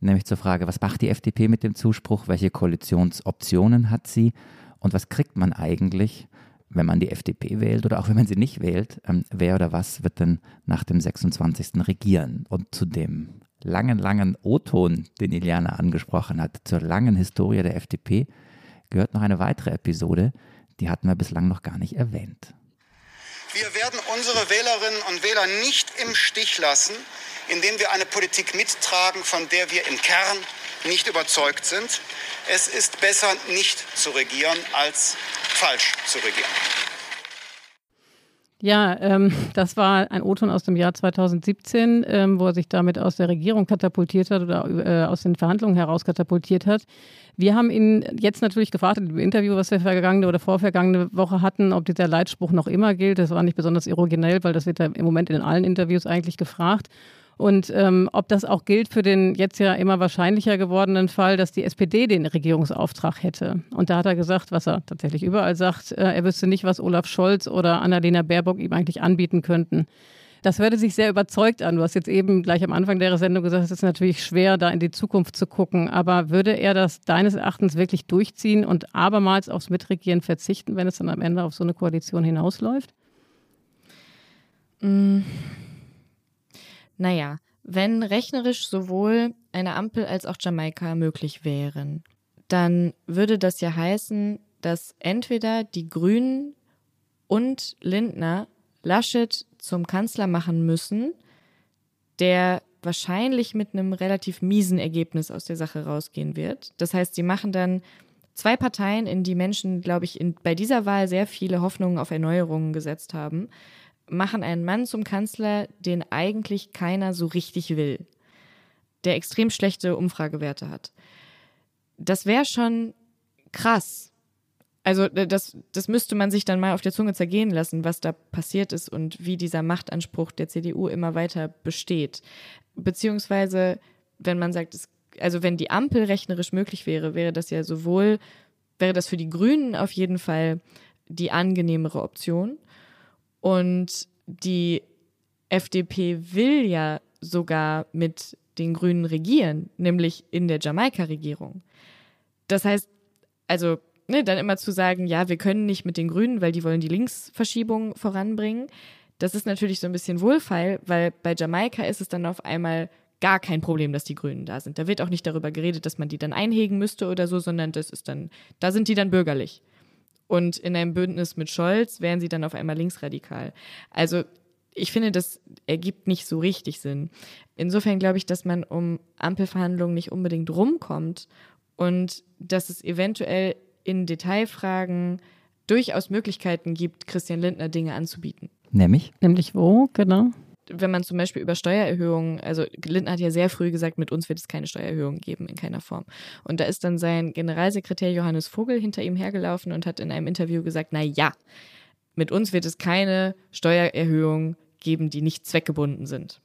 nämlich zur Frage, was macht die FDP mit dem Zuspruch, welche Koalitionsoptionen hat sie und was kriegt man eigentlich, wenn man die FDP wählt oder auch wenn man sie nicht wählt, ähm, wer oder was wird denn nach dem 26. regieren? Und zu dem langen, langen O-Ton, den Iliana angesprochen hat, zur langen Historie der FDP, gehört noch eine weitere Episode, die hatten wir bislang noch gar nicht erwähnt. Wir werden unsere Wählerinnen und Wähler nicht im Stich lassen, indem wir eine Politik mittragen, von der wir im Kern nicht überzeugt sind. Es ist besser, nicht zu regieren, als falsch zu regieren. Ja, ähm, das war ein O-Ton aus dem Jahr 2017, ähm, wo er sich damit aus der Regierung katapultiert hat oder äh, aus den Verhandlungen heraus katapultiert hat. Wir haben ihn jetzt natürlich gefragt im Interview, was wir vergangene oder vorvergangene Woche hatten, ob dieser Leitspruch noch immer gilt. Das war nicht besonders originell, weil das wird ja im Moment in allen Interviews eigentlich gefragt. Und ähm, ob das auch gilt für den jetzt ja immer wahrscheinlicher gewordenen Fall, dass die SPD den Regierungsauftrag hätte. Und da hat er gesagt, was er tatsächlich überall sagt, äh, er wüsste nicht, was Olaf Scholz oder Annalena Baerbock ihm eigentlich anbieten könnten. Das hörte sich sehr überzeugt an. Du hast jetzt eben gleich am Anfang der Sendung gesagt, es ist natürlich schwer, da in die Zukunft zu gucken. Aber würde er das deines Erachtens wirklich durchziehen und abermals aufs Mitregieren verzichten, wenn es dann am Ende auf so eine Koalition hinausläuft? Mm. Naja, wenn rechnerisch sowohl eine Ampel als auch Jamaika möglich wären, dann würde das ja heißen, dass entweder die Grünen und Lindner Laschet zum Kanzler machen müssen, der wahrscheinlich mit einem relativ miesen Ergebnis aus der Sache rausgehen wird. Das heißt, sie machen dann zwei Parteien, in die Menschen, glaube ich, in, bei dieser Wahl sehr viele Hoffnungen auf Erneuerungen gesetzt haben, machen einen Mann zum Kanzler, den eigentlich keiner so richtig will, der extrem schlechte Umfragewerte hat. Das wäre schon krass. Also das, das müsste man sich dann mal auf der Zunge zergehen lassen, was da passiert ist und wie dieser Machtanspruch der CDU immer weiter besteht. Beziehungsweise, wenn man sagt, es, also wenn die Ampel rechnerisch möglich wäre, wäre das ja sowohl, wäre das für die Grünen auf jeden Fall die angenehmere Option und die FDP will ja sogar mit den Grünen regieren, nämlich in der Jamaika-Regierung. Das heißt, also ne, dann immer zu sagen, ja, wir können nicht mit den Grünen, weil die wollen die Linksverschiebung voranbringen. Das ist natürlich so ein bisschen wohlfeil, weil bei Jamaika ist es dann auf einmal gar kein Problem, dass die Grünen da sind. Da wird auch nicht darüber geredet, dass man die dann einhegen müsste oder so, sondern das ist dann, da sind die dann bürgerlich. Und in einem Bündnis mit Scholz wären sie dann auf einmal linksradikal. Also ich finde, das ergibt nicht so richtig Sinn. Insofern glaube ich, dass man um Ampelverhandlungen nicht unbedingt rumkommt und dass es eventuell in Detailfragen durchaus Möglichkeiten gibt, Christian Lindner Dinge anzubieten. Nämlich? Nämlich wo, genau? Wenn man zum Beispiel über Steuererhöhungen, also Lindner hat ja sehr früh gesagt, mit uns wird es keine Steuererhöhungen geben, in keiner Form. Und da ist dann sein Generalsekretär Johannes Vogel hinter ihm hergelaufen und hat in einem Interview gesagt, na ja, mit uns wird es keine Steuererhöhungen geben, die nicht zweckgebunden sind.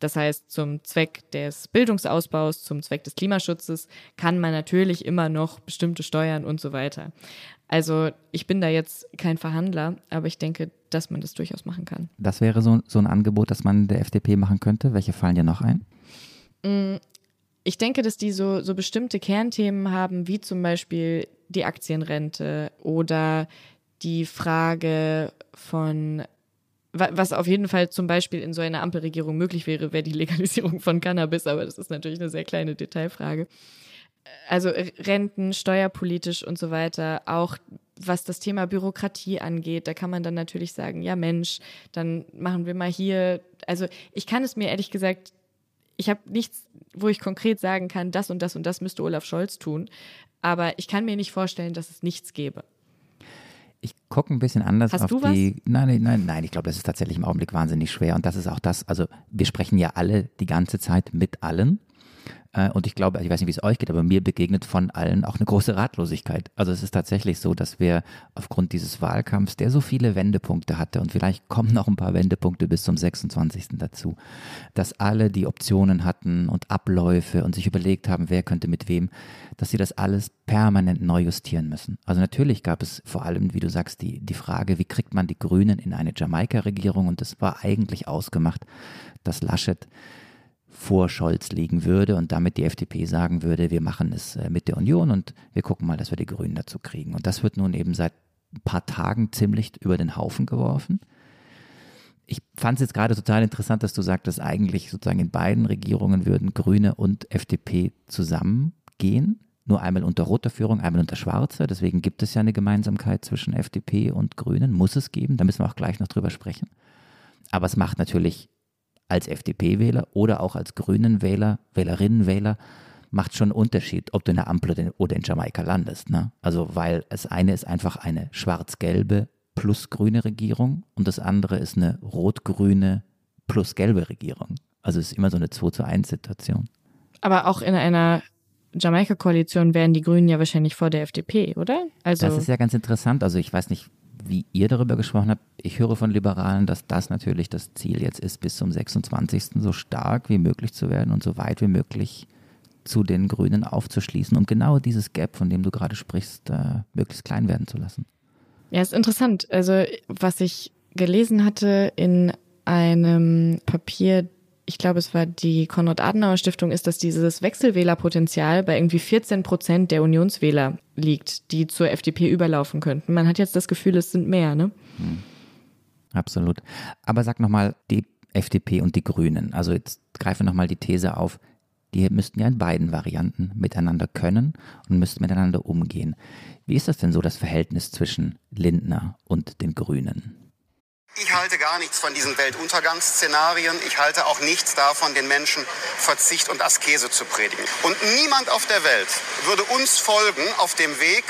Das heißt, zum Zweck des Bildungsausbaus, zum Zweck des Klimaschutzes kann man natürlich immer noch bestimmte Steuern und so weiter. Also ich bin da jetzt kein Verhandler, aber ich denke, dass man das durchaus machen kann. Das wäre so, so ein Angebot, das man der FDP machen könnte. Welche fallen dir noch ein? Mm, ich denke, dass die so, so bestimmte Kernthemen haben, wie zum Beispiel die Aktienrente oder die Frage von was auf jeden Fall zum Beispiel in so einer Ampelregierung möglich wäre, wäre die Legalisierung von Cannabis, aber das ist natürlich eine sehr kleine Detailfrage also Renten, steuerpolitisch und so weiter, auch was das Thema Bürokratie angeht, da kann man dann natürlich sagen, ja Mensch, dann machen wir mal hier, also ich kann es mir ehrlich gesagt, ich habe nichts, wo ich konkret sagen kann, das und das und das müsste Olaf Scholz tun, aber ich kann mir nicht vorstellen, dass es nichts gäbe. Ich gucke ein bisschen anders Hast auf du die. Was? Nein, nein, nein, ich glaube, das ist tatsächlich im Augenblick wahnsinnig schwer. Und das ist auch das, also wir sprechen ja alle die ganze Zeit mit allen. Äh, und ich glaube, ich weiß nicht, wie es euch geht, aber mir begegnet von allen auch eine große Ratlosigkeit. Also es ist tatsächlich so, dass wir aufgrund dieses Wahlkampfs, der so viele Wendepunkte hatte, und vielleicht kommen noch ein paar Wendepunkte bis zum 26. dazu, dass alle die Optionen hatten und Abläufe und sich überlegt haben, wer könnte mit wem, dass sie das alles permanent neu justieren müssen. Also natürlich gab es vor allem, wie du sagst, die, die Frage, wie kriegt man die Grünen in eine Jamaika-Regierung? Und das war eigentlich ausgemacht, dass Laschet vor Scholz liegen würde und damit die FDP sagen würde, wir machen es äh, mit der Union und wir gucken mal, dass wir die Grünen dazu kriegen. Und das wird nun eben seit ein paar Tagen ziemlich über den Haufen geworfen. Ich fand es jetzt gerade total interessant, dass du sagtest, eigentlich sozusagen in beiden Regierungen würden Grüne und FDP zusammengehen. Nur einmal unter roter Führung, einmal unter schwarzer. Deswegen gibt es ja eine Gemeinsamkeit zwischen FDP und Grünen. Muss es geben. Da müssen wir auch gleich noch drüber sprechen. Aber es macht natürlich als FDP-Wähler oder auch als Grünen-Wähler, Wählerinnen-Wähler, macht schon einen Unterschied, ob du in der Ampel oder in Jamaika landest. Ne? Also, weil das eine ist einfach eine schwarz-gelbe plus grüne Regierung und das andere ist eine rot-grüne plus gelbe Regierung. Also es ist immer so eine 2 zu 1 Situation. Aber auch in einer Jamaika-Koalition wären die Grünen ja wahrscheinlich vor der FDP, oder? Also das ist ja ganz interessant. Also ich weiß nicht, wie ihr darüber gesprochen habt. Ich höre von Liberalen, dass das natürlich das Ziel jetzt ist, bis zum 26. so stark wie möglich zu werden und so weit wie möglich zu den Grünen aufzuschließen, um genau dieses Gap, von dem du gerade sprichst, äh, möglichst klein werden zu lassen. Ja, ist interessant. Also was ich gelesen hatte in einem Papier ich glaube, es war die Konrad-Adenauer-Stiftung, ist, dass dieses Wechselwählerpotenzial bei irgendwie 14 Prozent der Unionswähler liegt, die zur FDP überlaufen könnten. Man hat jetzt das Gefühl, es sind mehr, ne? Hm. Absolut. Aber sag nochmal, die FDP und die Grünen. Also jetzt greife nochmal die These auf, die müssten ja in beiden Varianten miteinander können und müssten miteinander umgehen. Wie ist das denn so, das Verhältnis zwischen Lindner und den Grünen? Ich halte gar nichts von diesen Weltuntergangsszenarien. Ich halte auch nichts davon, den Menschen Verzicht und Askese zu predigen. Und niemand auf der Welt würde uns folgen auf dem Weg,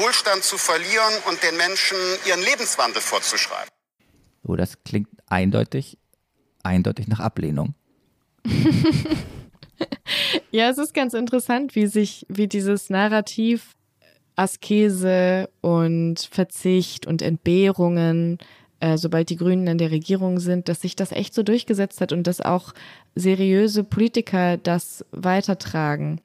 Wohlstand zu verlieren und den Menschen ihren Lebenswandel vorzuschreiben. Oh, das klingt eindeutig, eindeutig nach Ablehnung. ja, es ist ganz interessant, wie sich, wie dieses Narrativ Askese und Verzicht und Entbehrungen äh, sobald die Grünen in der Regierung sind, dass sich das echt so durchgesetzt hat und dass auch seriöse Politiker das weitertragen.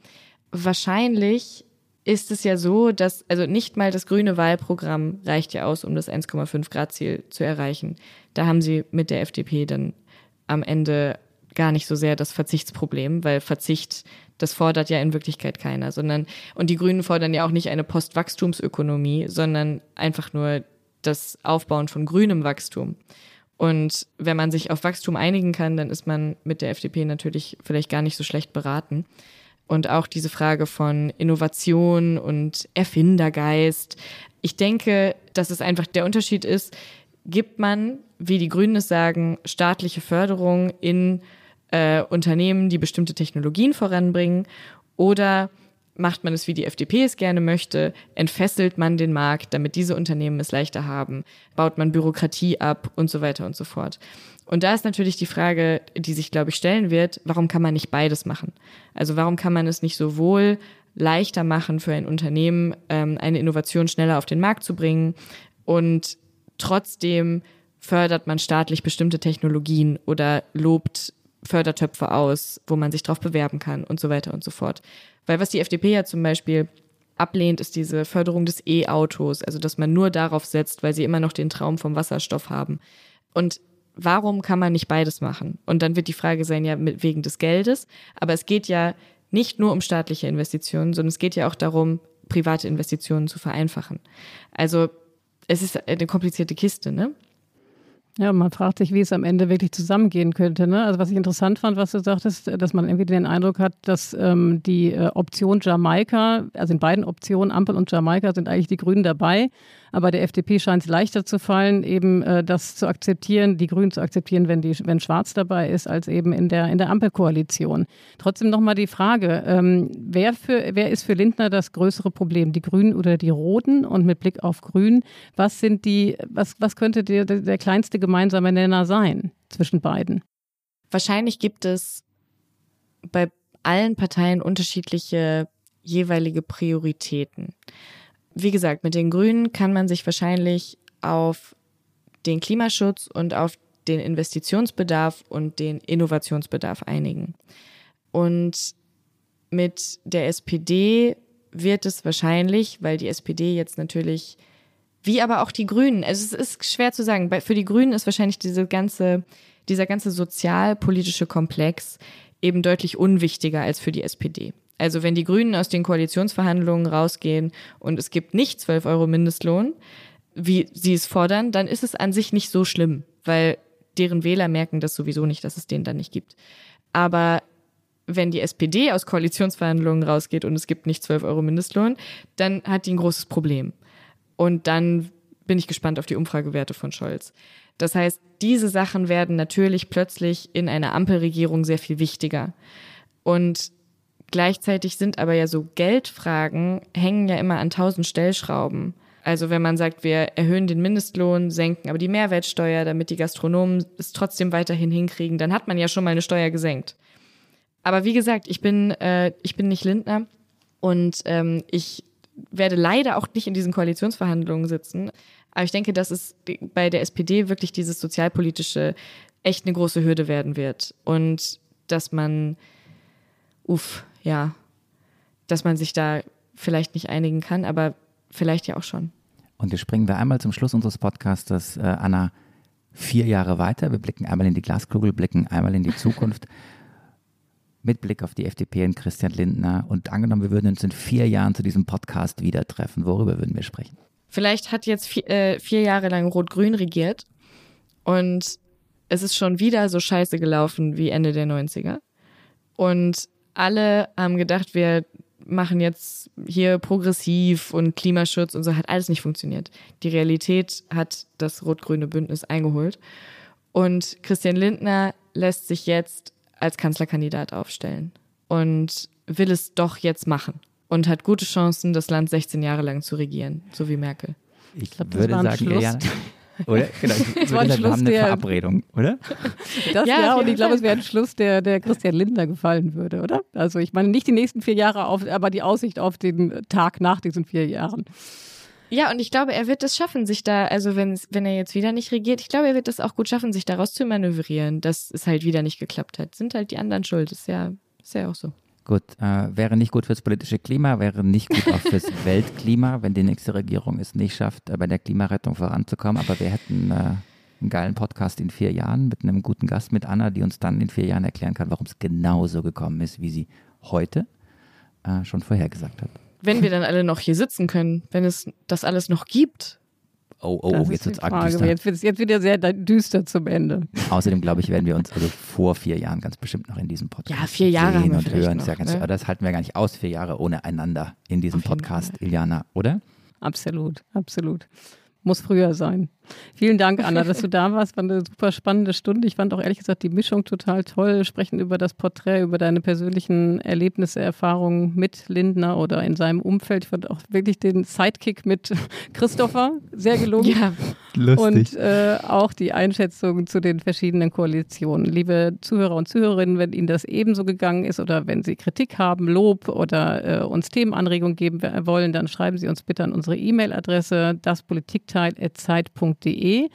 Wahrscheinlich ist es ja so, dass, also nicht mal das grüne Wahlprogramm reicht ja aus, um das 1,5 Grad Ziel zu erreichen. Da haben sie mit der FDP dann am Ende gar nicht so sehr das Verzichtsproblem, weil Verzicht, das fordert ja in Wirklichkeit keiner, sondern, und die Grünen fordern ja auch nicht eine Postwachstumsökonomie, sondern einfach nur das Aufbauen von grünem Wachstum. Und wenn man sich auf Wachstum einigen kann, dann ist man mit der FDP natürlich vielleicht gar nicht so schlecht beraten. Und auch diese Frage von Innovation und Erfindergeist. Ich denke, dass es einfach der Unterschied ist, gibt man, wie die Grünen es sagen, staatliche Förderung in äh, Unternehmen, die bestimmte Technologien voranbringen oder macht man es, wie die FDP es gerne möchte, entfesselt man den Markt, damit diese Unternehmen es leichter haben, baut man Bürokratie ab und so weiter und so fort. Und da ist natürlich die Frage, die sich, glaube ich, stellen wird, warum kann man nicht beides machen? Also warum kann man es nicht sowohl leichter machen für ein Unternehmen, ähm, eine Innovation schneller auf den Markt zu bringen und trotzdem fördert man staatlich bestimmte Technologien oder lobt Fördertöpfe aus, wo man sich drauf bewerben kann und so weiter und so fort. Weil was die FDP ja zum Beispiel ablehnt, ist diese Förderung des E-Autos, also dass man nur darauf setzt, weil sie immer noch den Traum vom Wasserstoff haben. Und warum kann man nicht beides machen? Und dann wird die Frage sein, ja, wegen des Geldes. Aber es geht ja nicht nur um staatliche Investitionen, sondern es geht ja auch darum, private Investitionen zu vereinfachen. Also es ist eine komplizierte Kiste, ne? Ja, man fragt sich, wie es am Ende wirklich zusammengehen könnte. Ne? Also was ich interessant fand, was du sagtest, dass man irgendwie den Eindruck hat, dass ähm, die äh, Option Jamaika, also in beiden Optionen, Ampel und Jamaika, sind eigentlich die Grünen dabei. Aber der FDP scheint es leichter zu fallen, eben äh, das zu akzeptieren, die Grünen zu akzeptieren, wenn, die, wenn Schwarz dabei ist, als eben in der, in der Ampelkoalition. Trotzdem nochmal die Frage, ähm, wer, für, wer ist für Lindner das größere Problem, die Grünen oder die Roten? Und mit Blick auf Grün, was sind die, was, was könnte der, der kleinste gemeinsame Nenner sein zwischen beiden? Wahrscheinlich gibt es bei allen Parteien unterschiedliche jeweilige Prioritäten. Wie gesagt, mit den Grünen kann man sich wahrscheinlich auf den Klimaschutz und auf den Investitionsbedarf und den Innovationsbedarf einigen. Und mit der SPD wird es wahrscheinlich, weil die SPD jetzt natürlich, wie aber auch die Grünen, also es ist schwer zu sagen, für die Grünen ist wahrscheinlich diese ganze, dieser ganze sozialpolitische Komplex eben deutlich unwichtiger als für die SPD. Also wenn die Grünen aus den Koalitionsverhandlungen rausgehen und es gibt nicht 12 Euro Mindestlohn, wie sie es fordern, dann ist es an sich nicht so schlimm, weil deren Wähler merken das sowieso nicht, dass es den dann nicht gibt. Aber wenn die SPD aus Koalitionsverhandlungen rausgeht und es gibt nicht 12 Euro Mindestlohn, dann hat die ein großes Problem. Und dann bin ich gespannt auf die Umfragewerte von Scholz. Das heißt, diese Sachen werden natürlich plötzlich in einer Ampelregierung sehr viel wichtiger. Und gleichzeitig sind aber ja so Geldfragen hängen ja immer an tausend Stellschrauben. Also wenn man sagt, wir erhöhen den Mindestlohn, senken aber die Mehrwertsteuer, damit die Gastronomen es trotzdem weiterhin hinkriegen, dann hat man ja schon mal eine Steuer gesenkt. Aber wie gesagt, ich bin, äh, ich bin nicht Lindner und ähm, ich werde leider auch nicht in diesen Koalitionsverhandlungen sitzen. Aber ich denke, dass es bei der SPD wirklich dieses sozialpolitische echt eine große Hürde werden wird. Und dass man, uff, ja, dass man sich da vielleicht nicht einigen kann, aber vielleicht ja auch schon. Und jetzt springen wir einmal zum Schluss unseres Podcasts, äh, Anna, vier Jahre weiter. Wir blicken einmal in die Glaskugel, blicken einmal in die Zukunft. mit Blick auf die FDP und Christian Lindner. Und angenommen, wir würden uns in vier Jahren zu diesem Podcast wieder treffen. Worüber würden wir sprechen? Vielleicht hat jetzt vier, äh, vier Jahre lang Rot-Grün regiert und es ist schon wieder so scheiße gelaufen wie Ende der 90er. Und alle haben gedacht, wir machen jetzt hier progressiv und Klimaschutz und so, hat alles nicht funktioniert. Die Realität hat das rot-grüne Bündnis eingeholt. Und Christian Lindner lässt sich jetzt als Kanzlerkandidat aufstellen und will es doch jetzt machen und hat gute Chancen, das Land 16 Jahre lang zu regieren, so wie Merkel. Ich, glaub, würde sagen, Schluss. ja, oder? Genau, ich würde sagen, wir haben eine Verabredung, oder? Das ja, ja und ich glaube, es wäre ein Schluss, der, der Christian Lindner gefallen würde, oder? Also ich meine nicht die nächsten vier Jahre, auf, aber die Aussicht auf den Tag nach diesen vier Jahren. Ja, und ich glaube, er wird es schaffen, sich da, also wenn, wenn er jetzt wieder nicht regiert, ich glaube, er wird es auch gut schaffen, sich daraus zu manövrieren, dass es halt wieder nicht geklappt hat. Sind halt die anderen schuld, ist ja, ist ja auch so. Gut, äh, wäre nicht gut fürs politische Klima, wäre nicht gut auch fürs Weltklima, wenn die nächste Regierung es nicht schafft, äh, bei der Klimarettung voranzukommen. Aber wir hätten äh, einen geilen Podcast in vier Jahren mit einem guten Gast, mit Anna, die uns dann in vier Jahren erklären kann, warum es genauso gekommen ist, wie sie heute äh, schon vorhergesagt hat wenn wir dann alle noch hier sitzen können, wenn es das alles noch gibt. Oh, oh, oh, jetzt wird es arg düster. Jetzt wird es jetzt wieder sehr düster zum Ende. Außerdem, glaube ich, werden wir uns also vor vier Jahren ganz bestimmt noch in diesem Podcast ja, vier Jahre sehen und hören. Noch, ja ganz, ne? Das halten wir gar nicht aus, vier Jahre ohne einander in diesem Podcast, Iliana, oder? Absolut, absolut. Muss früher sein. Vielen Dank, Anna, dass du da warst. War eine super spannende Stunde. Ich fand auch ehrlich gesagt die Mischung total toll. Sprechen über das Porträt, über deine persönlichen Erlebnisse, Erfahrungen mit Lindner oder in seinem Umfeld. Ich fand auch wirklich den Sidekick mit Christopher sehr gelungen. Ja, lustig. Und äh, auch die Einschätzung zu den verschiedenen Koalitionen. Liebe Zuhörer und Zuhörerinnen, wenn Ihnen das ebenso gegangen ist oder wenn Sie Kritik haben, Lob oder äh, uns Themenanregungen geben wollen, dann schreiben Sie uns bitte an unsere E-Mail-Adresse daspolitikteil.zeit.de www.bundestag.de.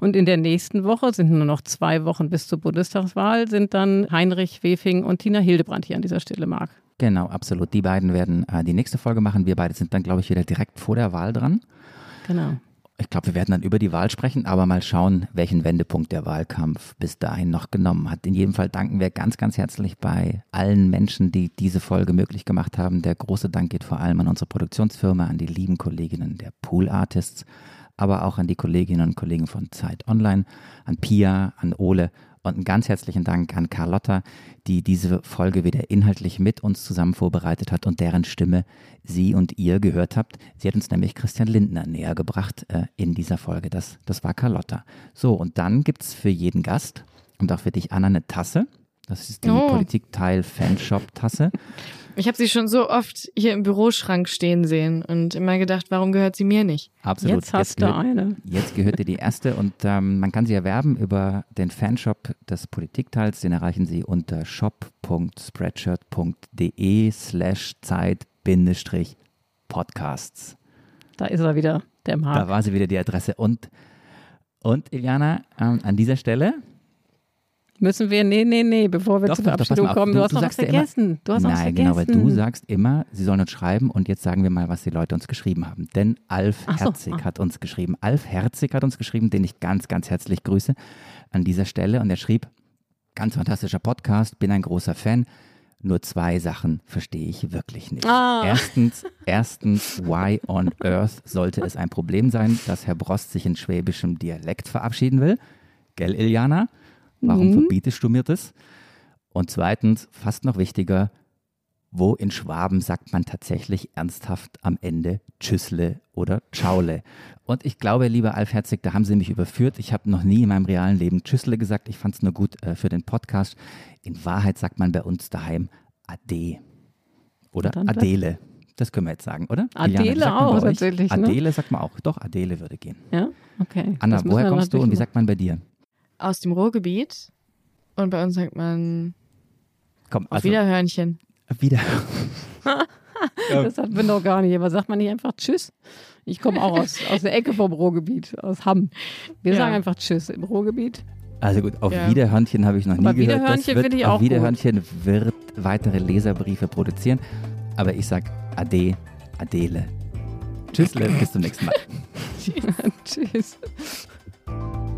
Und in der nächsten Woche, sind nur noch zwei Wochen bis zur Bundestagswahl, sind dann Heinrich Wefing und Tina Hildebrand hier an dieser Stelle, Marc. Genau, absolut. Die beiden werden äh, die nächste Folge machen. Wir beide sind dann, glaube ich, wieder direkt vor der Wahl dran. Genau. Ich glaube, wir werden dann über die Wahl sprechen, aber mal schauen, welchen Wendepunkt der Wahlkampf bis dahin noch genommen hat. In jedem Fall danken wir ganz, ganz herzlich bei allen Menschen, die diese Folge möglich gemacht haben. Der große Dank geht vor allem an unsere Produktionsfirma, an die lieben Kolleginnen der Pool Artists, aber auch an die Kolleginnen und Kollegen von Zeit Online, an Pia, an Ole und einen ganz herzlichen Dank an Carlotta, die diese Folge wieder inhaltlich mit uns zusammen vorbereitet hat und deren Stimme Sie und ihr gehört habt. Sie hat uns nämlich Christian Lindner näher gebracht äh, in dieser Folge. Das, das war Carlotta. So, und dann gibt es für jeden Gast und auch für dich, Anna, eine Tasse. Das ist die Oh. Politikteil Fanshop-Tasse. Ich habe sie schon so oft hier im Büroschrank stehen sehen und immer gedacht, warum gehört sie mir nicht? Absolut. Jetzt hast du gehört, eine. Jetzt gehört dir die erste und ähm, man kann sie erwerben über den Fanshop des Politikteils. Den erreichen Sie unter shop.spreadshirt.de slash Zeit bindestrich Podcasts. Da ist er wieder, der Da Marc. war sie wieder die Adresse. Und, und Iliana, ähm, an dieser Stelle Müssen wir, nee, nee, nee, bevor wir Doch, zur doch, doch, Verabschiedung auf. kommen, du, hast noch was vergessen. du hast noch was Nein, vergessen. genau, weil du sagst immer, sie sollen uns schreiben und jetzt sagen wir mal, was die Leute uns geschrieben haben. Denn Alf so, Herzig ah. hat uns geschrieben. Alf Herzig hat uns geschrieben, den ich ganz, ganz herzlich grüße an dieser Stelle. Und er schrieb, ganz fantastischer Podcast, bin ein großer Fan. Nur zwei Sachen verstehe ich wirklich nicht. Ah. Erstens, erstens, why on earth sollte es ein Problem sein, dass Herr Brost sich in schwäbischem Dialekt verabschieden will? Gell, Iliana? Warum Mhm. verbietest du mir das? Und zweitens, fast noch wichtiger, wo in Schwaben sagt man tatsächlich ernsthaft am Ende Tschüssle oder Tschaule? Und ich glaube, lieber Alf Herzig, da haben Sie mich überführt. Ich habe noch nie in meinem realen Leben Tschüssle gesagt. Ich fand es nur gut äh, für den Podcast. In Wahrheit sagt man bei uns daheim Ade oder Adele. Das können wir jetzt sagen, oder? Adele auch, tatsächlich, ne? Adele sagt man auch. Doch, Adele würde gehen. Ja, okay. Anna, woher kommst du und wie sagt man bei dir? Aus dem Ruhrgebiet. Und bei uns sagt man Komm, auf Wiederhörnchen. wieder. Das hatten wir noch gar nicht. Aber sagt man nicht einfach Tschüss? Ich komme auch aus, aus der Ecke vom Ruhrgebiet, aus Hamm. Wir Ja. sagen einfach Tschüss im Ruhrgebiet. Also gut, auf Ja. Wiederhörnchen habe ich noch nie gehört. Das Wiederhörnchen wird, finde ich auf auch gut. Wiederhörnchen wird weitere Leserbriefe produzieren. Aber ich sag Ade, Adele. Tschüss, bis zum nächsten Mal. Tschüss.